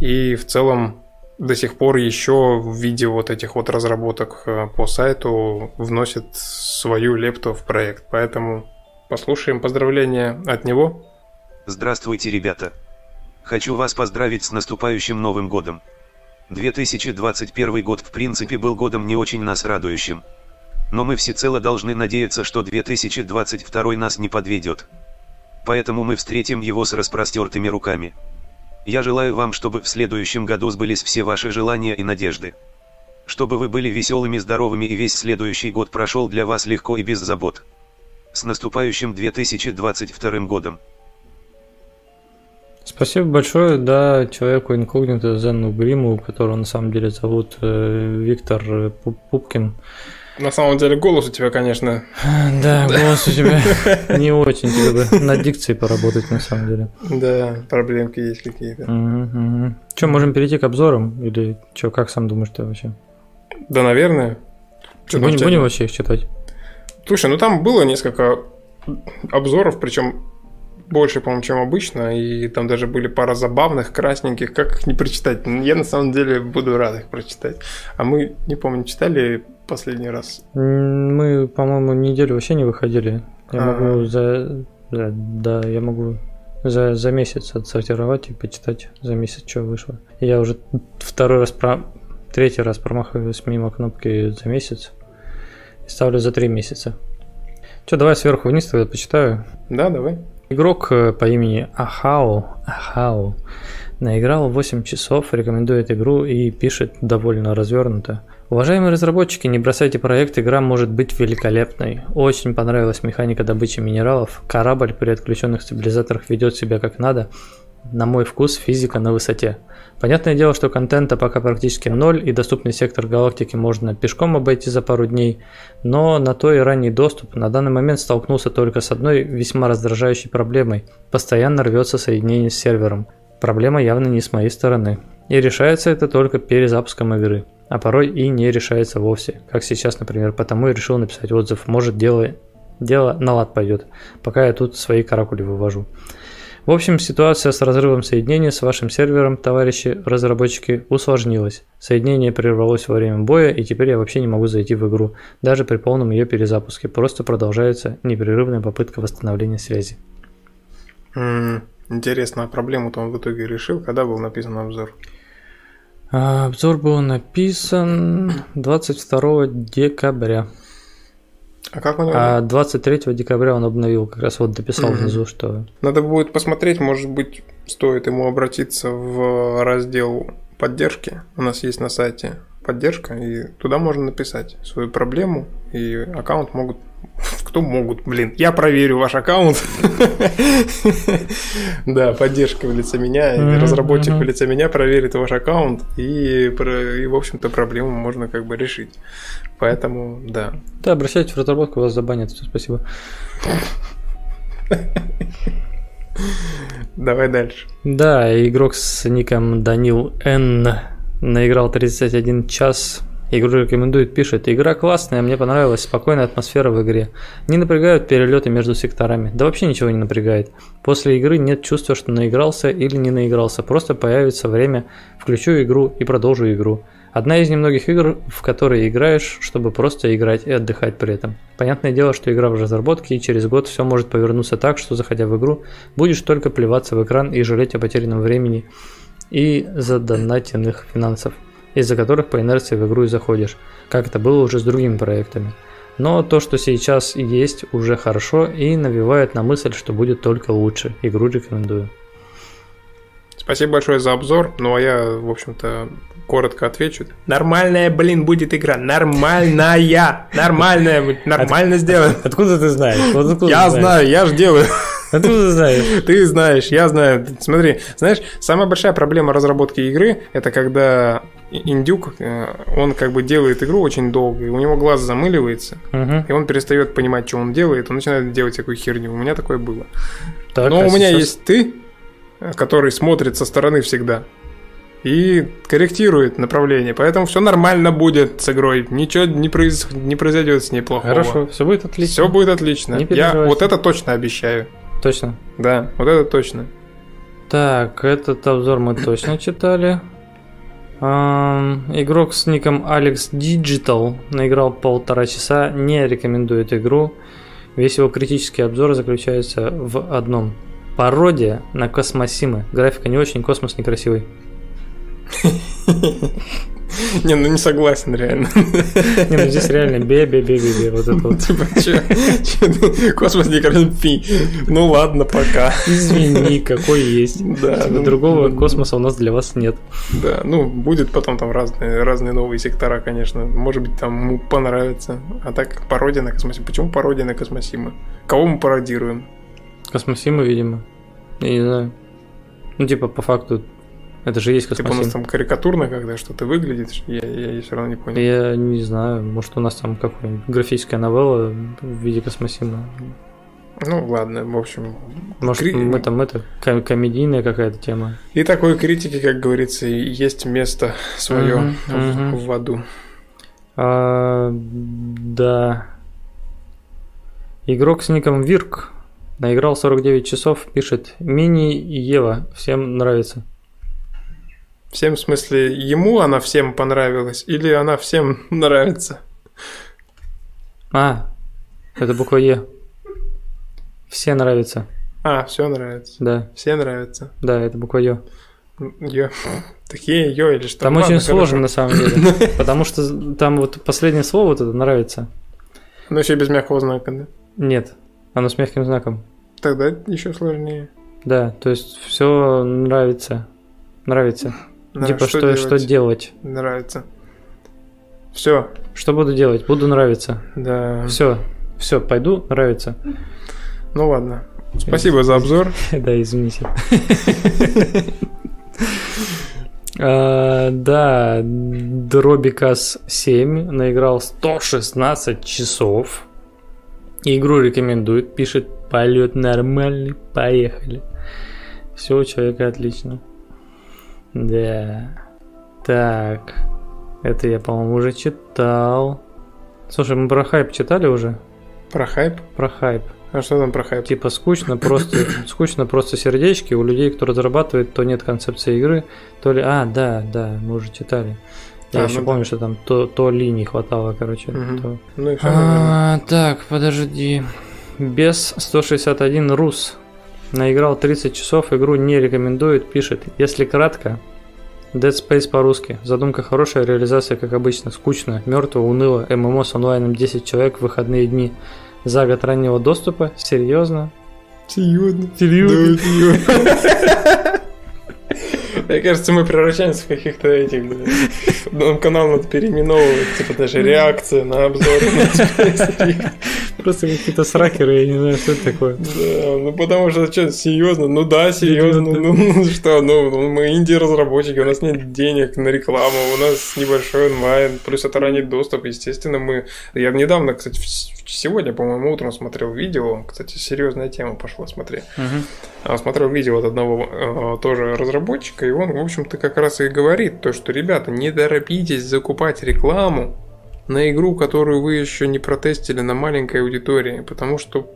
и в целом до сих пор еще в виде вот этих вот разработок э, по сайту вносит свою лепту в проект. Поэтому послушаем поздравления от него. Здравствуйте, ребята. Хочу вас поздравить с наступающим Новым годом. 2021 год в принципе был годом не очень нас радующим. Но мы всецело должны надеяться, что 2022 нас не подведет. Поэтому мы встретим его с распростертыми руками. Я желаю вам, чтобы в следующем году сбылись все ваши желания и надежды. Чтобы вы были веселыми, здоровыми и весь следующий год прошел для вас легко и без забот. С наступающим 2022 годом! Спасибо большое, да, человеку инкогнито Зену Гриму, которого на самом деле зовут э, Виктор Пу- Пупкин. На самом деле голос у тебя, конечно, Да, голос у тебя не очень, тебе бы над дикцией поработать на самом деле. да, проблемки есть какие-то. Че, можем перейти к обзорам? Или что, как сам думаешь ты вообще? Да, наверное. Там Будем, будем вообще их читать? Слушай, ну там было несколько обзоров, причем больше, по-моему, чем обычно, и там даже были пара забавных, красненьких, как их не прочитать? Я на самом деле буду рад их прочитать. А мы, не помню, читали последний раз? Мы, по-моему, неделю вообще не выходили. Я А. могу за... Да, да, я могу за, за месяц отсортировать и почитать за месяц, что вышло. Я уже второй раз, про... третий раз промахиваюсь мимо кнопки за месяц и ставлю за три месяца. Че, давай сверху вниз тогда почитаю. Да, давай. Игрок э, по имени Ахау, Ахау наиграл 8 часов, рекомендует игру и пишет довольно развернуто. Уважаемые разработчики, не бросайте проект, игра может быть великолепной. Очень понравилась механика добычи минералов, корабль при отключенных стабилизаторах ведет себя как надо. На мой вкус физика на высоте. Понятное дело, что контента пока практически ноль, и доступный сектор галактики можно пешком обойти за пару дней, но на то и ранний доступ на данный момент столкнулся только с одной весьма раздражающей проблемой. Постоянно рвется соединение с сервером. Проблема явно не с моей стороны. И решается это только перезапуском игры. А порой и не решается вовсе. Как сейчас, например. Потому и решил написать отзыв. Может дело, дело на лад пойдет. Пока я тут свои каракули вывожу. В общем, ситуация с разрывом соединения с вашим сервером, товарищи разработчики, усложнилась. Соединение прервалось во время боя, и теперь я вообще не могу зайти в игру, даже при полном ее перезапуске. Просто продолжается непрерывная попытка восстановления связи. Интересно, а проблему-то он в итоге решил, когда был написан обзор? А, Обзор был написан 22 декабря. А как него? А 23 декабря он обновил, как раз вот дописал Мгм. внизу, что Надо будет посмотреть, может быть, стоит ему обратиться в раздел поддержки. У нас есть на сайте поддержка, и туда можно написать свою проблему, и аккаунт могут... Кто могут? Блин, я проверю ваш аккаунт. Да, поддержка в лице меня, разработчик в лице меня проверит ваш аккаунт, и, в общем-то, проблему можно как бы решить. Поэтому, да. Да, обращайтесь в разработку, вас забанят, спасибо. Давай дальше. Да, игрок с ником Данил Н наиграл 31 час. Игру рекомендует, пишет. Игра классная, мне понравилась, спокойная атмосфера в игре. Не напрягают перелеты между секторами. Да вообще ничего не напрягает. После игры нет чувства, что наигрался или не наигрался. Просто появится время, включу игру и продолжу игру. Одна из немногих игр, в которые играешь, чтобы просто играть и отдыхать при этом. Понятное дело, что игра в разработке, и через год все может повернуться так, что заходя в игру, будешь только плеваться в экран и жалеть о потерянном времени и задонатенных финансов, из-за которых по инерции в игру и заходишь, как это было уже с другими проектами. Но то, что сейчас есть, уже хорошо и навевает на мысль, что будет только лучше. Игру рекомендую. Спасибо большое за обзор. Ну а я, в общем-то, коротко отвечу. Нормальная, блин, будет игра. Нормальная. Нормальная. будет, Нормально сделано. Откуда ты знаешь? Откуда Я знаю, я же делаю. Откуда ты знаешь? Ты знаешь, я знаю. Смотри, знаешь, самая большая проблема разработки игры это когда индюк, э, он как бы делает игру очень долго, и у него глаз замыливается, Мгм. и он перестает понимать, что он делает, он начинает делать всякую херню. У меня такое было. Так, Но а у меня сейчас- есть ты, который смотрит со стороны всегда. И корректирует направление. Поэтому все нормально будет с игрой. Ничего не, произ- не произойдет с ней плохого. Хорошо, все будет отлично. Все будет отлично. Не Я вот это точно обещаю. Точно. Да, вот это точно. Так, этот обзор мы точно читали. Игрок с ником Alex Digital наиграл полтора часа, не рекомендует игру. Весь его критический обзор заключается в одном. Пародия на космосимы. Графика не очень, космос некрасивый. Не, ну не согласен, реально. Не, ну здесь реально бе-бе-бе-бе-бе, вот это вот. Типа, чё- космос не красен, фи. Ну ладно, пока. Извини, какой есть. Да, ну, Другого ну, космоса у нас для вас нет. Да, ну, будет потом там разные, разные новые сектора, конечно. Может быть, там ему понравится. А так, пародия на Космосима. Почему пародия на Космосима? Кого мы пародируем? Космосимы, видимо. Я не знаю. Ну, типа, по факту, это же есть Типа у нас там карикатурно когда что-то выглядит. Я, я, все равно не понял. Я не знаю, может у нас там какая-нибудь графическая новелла в виде космосима. Ну, ладно, в общем. Может, Кри- мы там это, ком- комедийная какая-то тема. И такой критики, как говорится, и есть место свое Мгм, в, мгм. в аду. А, да. Игрок с ником Вирк наиграл 49 часов, пишет Мини Ева, всем нравится. Всем, в смысле, ему она всем понравилась, или она всем нравится? А, это буква Е. Все нравится. А, все нравится. Да, Все нравятся. да, это буква Ё. Ё. Такие ё или что? Там Ну, очень ладно, сложно на самом деле. Потому что там вот последнее слово вот это нравится. Но еще без мягкого знака, да? Нет, оно с мягким знаком. Тогда еще сложнее. Да, то есть все нравится. Нравится. Да, типа что, что делать? Нравится. Все, Что буду делать? Буду нравиться. да. Все, все, пойду нравится. Ну ладно. Спасибо за обзор. Да, извините. А, Да, Дробикас 7 наиграл 116 часов. Игру рекомендует, пишет полет нормальный, поехали. Все у человека отлично. Да. Так. Это я, по-моему, уже читал. Слушай, мы про хайп читали уже? Про хайп? Про хайп. А что там про хайп? Типа скучно просто, скучно просто сердечки у людей, кто разрабатывает, то нет концепции игры, то ли... А, да, да, мы уже читали. Я А, еще ну да. помню, что там то, то ли не хватало, короче. Мгм. то- Ну и А, так, подожди. Без 161 Рус наиграл 30 часов, игру не рекомендует, пишет. Если кратко, Dead Space по-русски. Задумка хорошая, реализация, как обычно, скучно, мертво, уныло. ММО с онлайном 10 человек в выходные дни. За год раннего доступа. Серьезно? Серьезно? Серьезно? Да, серьезно. Мне кажется, мы превращаемся в каких-то этих. Нам канал надо переименовывать, типа даже реакция на обзор. Просто какие-то сракеры, я не знаю, что это такое. Да, ну потому что, что, серьезно? Ну да, серьезно. Ну, ну что, ну ну, мы инди-разработчики, у нас нет денег на рекламу, у нас небольшой онлайн, плюс это ранний доступ, естественно, мы... Я недавно, кстати, сегодня, по-моему, утром смотрел видео, кстати, серьезная тема пошла, смотри. А, смотрел видео от одного э, тоже разработчика, и он, в общем-то, как раз и говорит, то, что, ребята, не торопитесь закупать рекламу на игру, которую вы еще не протестили на маленькой аудитории, потому что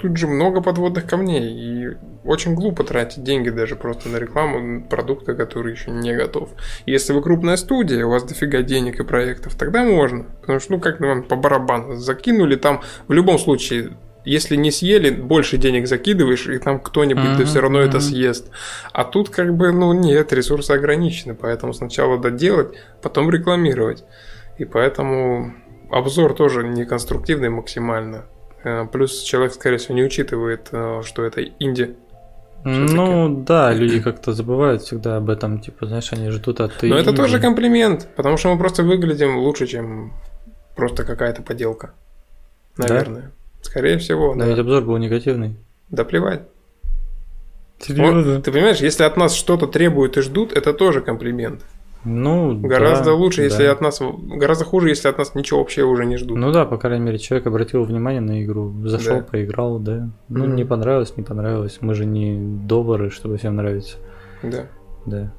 тут же много подводных камней, и очень глупо тратить деньги даже просто на рекламу продукта, который еще не готов. Если вы крупная студия, у вас дофига денег и проектов, тогда можно, потому что, ну, как вам по барабану, закинули там, в любом случае, если не съели, больше денег закидываешь, и там кто-нибудь да Мгм, все равно это мгм. съест. А тут как бы, ну нет, ресурсы ограничены, поэтому сначала доделать, потом рекламировать. И поэтому обзор тоже неконструктивный максимально. Э, Плюс человек, скорее всего, не учитывает, э, что это инди. Ну да, люди как-то забывают всегда об этом, типа, знаешь, они ждут от Но это тоже комплимент, потому что мы просто выглядим лучше, чем просто какая-то поделка. Да? Наверное. Скорее всего, Да да. ведь обзор был негативный. Да плевать. Серьезно? Вот, ты понимаешь, если от нас что-то требуют и ждут, это тоже комплимент. Ну, Гораздо да, лучше, если да. от нас... Гораздо хуже, если от нас ничего вообще уже не ждут. Ну да, по крайней мере, человек обратил внимание на игру, зашел, Да. поиграл, да. Ну, Мгм. не понравилось, не понравилось. Мы же не доллары, чтобы всем нравится. Да. Да.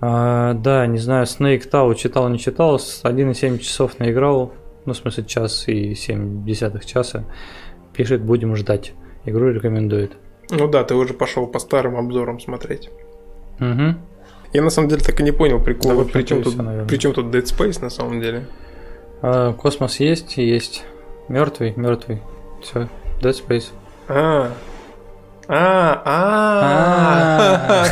А, да, не знаю, Snake Tao читал, не читал, с 1,7 часов наиграл, ну, в смысле, час и 7 десятых часа. Пишет, будем ждать. Игру рекомендует. Ну да, ты уже пошел по старым обзорам смотреть. Угу. Я на самом деле так и не понял Да, прикола. в общем-то, причем, и тут, наверное. причем тут Dead Space на самом деле. А, космос есть, есть. Мертвый, мертвый. Все. Dead Space. А. А, а,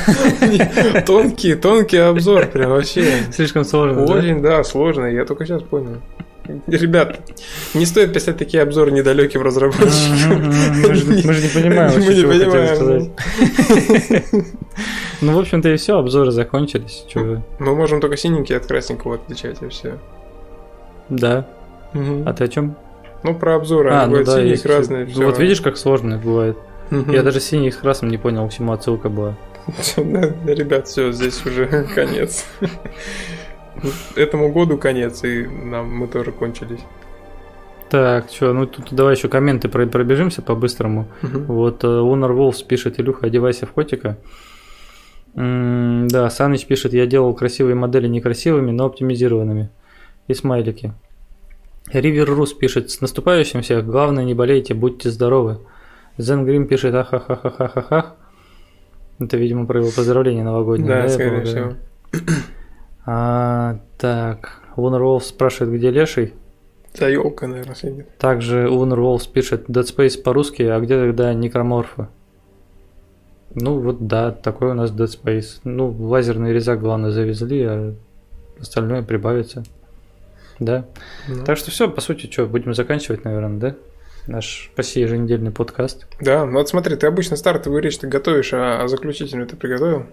тонкий, тонкий обзор, прям вообще. Слишком сложно. да? Очень, да, сложно, я только сейчас понял. Ребят, не стоит писать такие обзоры недалеким разработчикам. Мы же не понимаем, Мы не понимаем. Ну, в общем-то, и все, обзоры закончились. Вы? Мы можем только синенький от красненького отличать, и все. Да. А ты о чем? Ну, про обзоры, А, они ну бывают да, синие, красные, Ну. Вот видишь, как сложно бывает. Я даже синий с красным не понял, к чему отсылка была. Ребят, все, здесь уже конец. Этому году конец, и нам мы тоже кончились. Так, что, ну тут давай еще комменты про- пробежимся по-быстрому. Мгм. Вот э, Лунар Волфс пишет, Илюха, одевайся в котика. М, да, Саныч пишет, я делал красивые модели некрасивыми, но оптимизированными. И смайлики. Ривер Рус пишет, с наступающим всех, главное не болейте, будьте здоровы. Зен Грим пишет, ахахахахахах. Это, видимо, про его поздравление новогоднее. Да, я скорее всего. А, так, Лунар Волфс спрашивает, где Леший. За елкой, наверное, сидит. Также Лунар Волфс пишет Dead Space по-русски, а где тогда некроморфы? Ну вот да, такой у нас Dead Space. Ну, лазерный резак, главное, завезли, а остальное прибавится. Да. Ну. Так что все, по сути, что, будем заканчивать, наверное, да? Наш почти еженедельный подкаст. Да, ну вот смотри, ты обычно стартовую речь ты готовишь, а, а заключительную ты приготовил?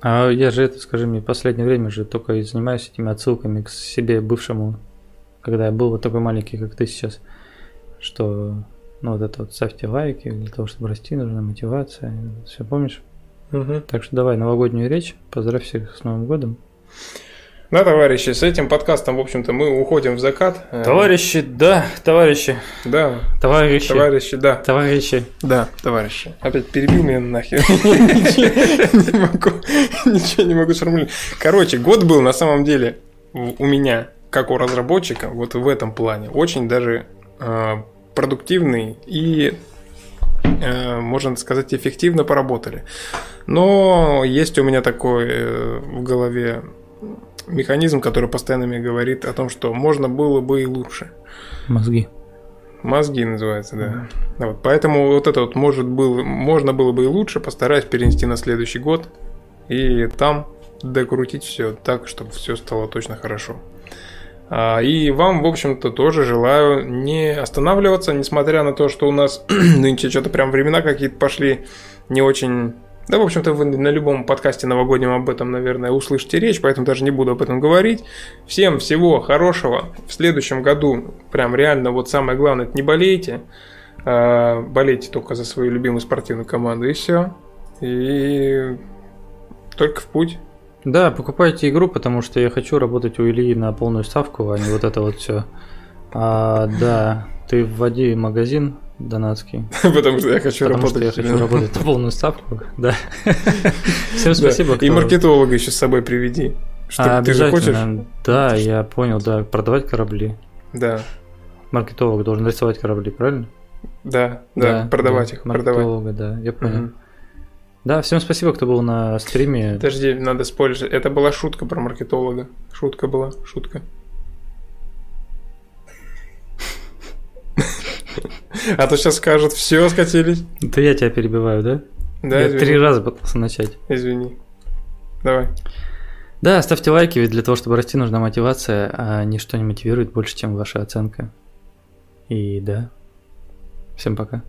А я же это, скажи мне, последнее время же только и занимаюсь этими отсылками к себе бывшему, когда я был вот такой маленький, как ты сейчас, что, ну вот это вот ставьте лайки, для того, чтобы расти, нужна мотивация, все помнишь? Угу. Так что давай новогоднюю речь, поздравь всех с Новым годом. Да, товарищи, с этим подкастом, в общем-то, мы уходим в закат. Э, Товарищи, да, товарищи, Да, товарищи, товарищи, да. товарищи. Да, товарищи. Опять перебил меня нахер. Не могу, ничего не могу сформулировать. Короче, год был на самом деле у меня, как у разработчика, вот в этом плане, очень даже э, продуктивный и, э, можно сказать, эффективно поработали. Но есть у меня такой в голове механизм, который постоянно мне говорит о том, что можно было бы и лучше. Мозги. Мозги называется, да. Да, вот, поэтому вот это вот может было, можно было бы и лучше, постараюсь перенести на следующий год и там докрутить все так, чтобы все стало точно хорошо. А, И вам, в общем-то, тоже желаю не останавливаться, несмотря на то, что у нас нынче что-то прям времена какие-то пошли не очень... Да, в общем-то, вы на любом подкасте новогоднем об этом, наверное, услышите речь, поэтому даже не буду об этом говорить. Всем всего хорошего. В следующем году прям реально вот самое главное, это не болейте. а, болейте только за свою любимую спортивную команду и все. И только в путь. Да, покупайте игру, потому что я хочу работать у Ильи на полную ставку, а не вот это вот все. А, да, ты вводи магазин донатский, Потому что я хочу потому что работать. я хочу работать на полную ставку. Да. Всем спасибо. И маркетолога еще с собой приведи. Что ты же хочешь? Да, я понял, да, продавать корабли. Да. Маркетолог должен рисовать корабли, правильно? Да, да, продавать да, их, продавать. Маркетолога, да, я понял. Да, всем спасибо, кто был на стриме. Подожди, надо спойлерить. Это была шутка про маркетолога. Шутка была, шутка. А то сейчас скажут, все, скатились. Это я тебя перебиваю, да? Да, я извини. три раза пытался начать. Извини. Давай. Да, ставьте лайки, ведь для того, чтобы расти, нужна мотивация, а ничто не мотивирует больше, чем ваша оценка. И да. Всем пока.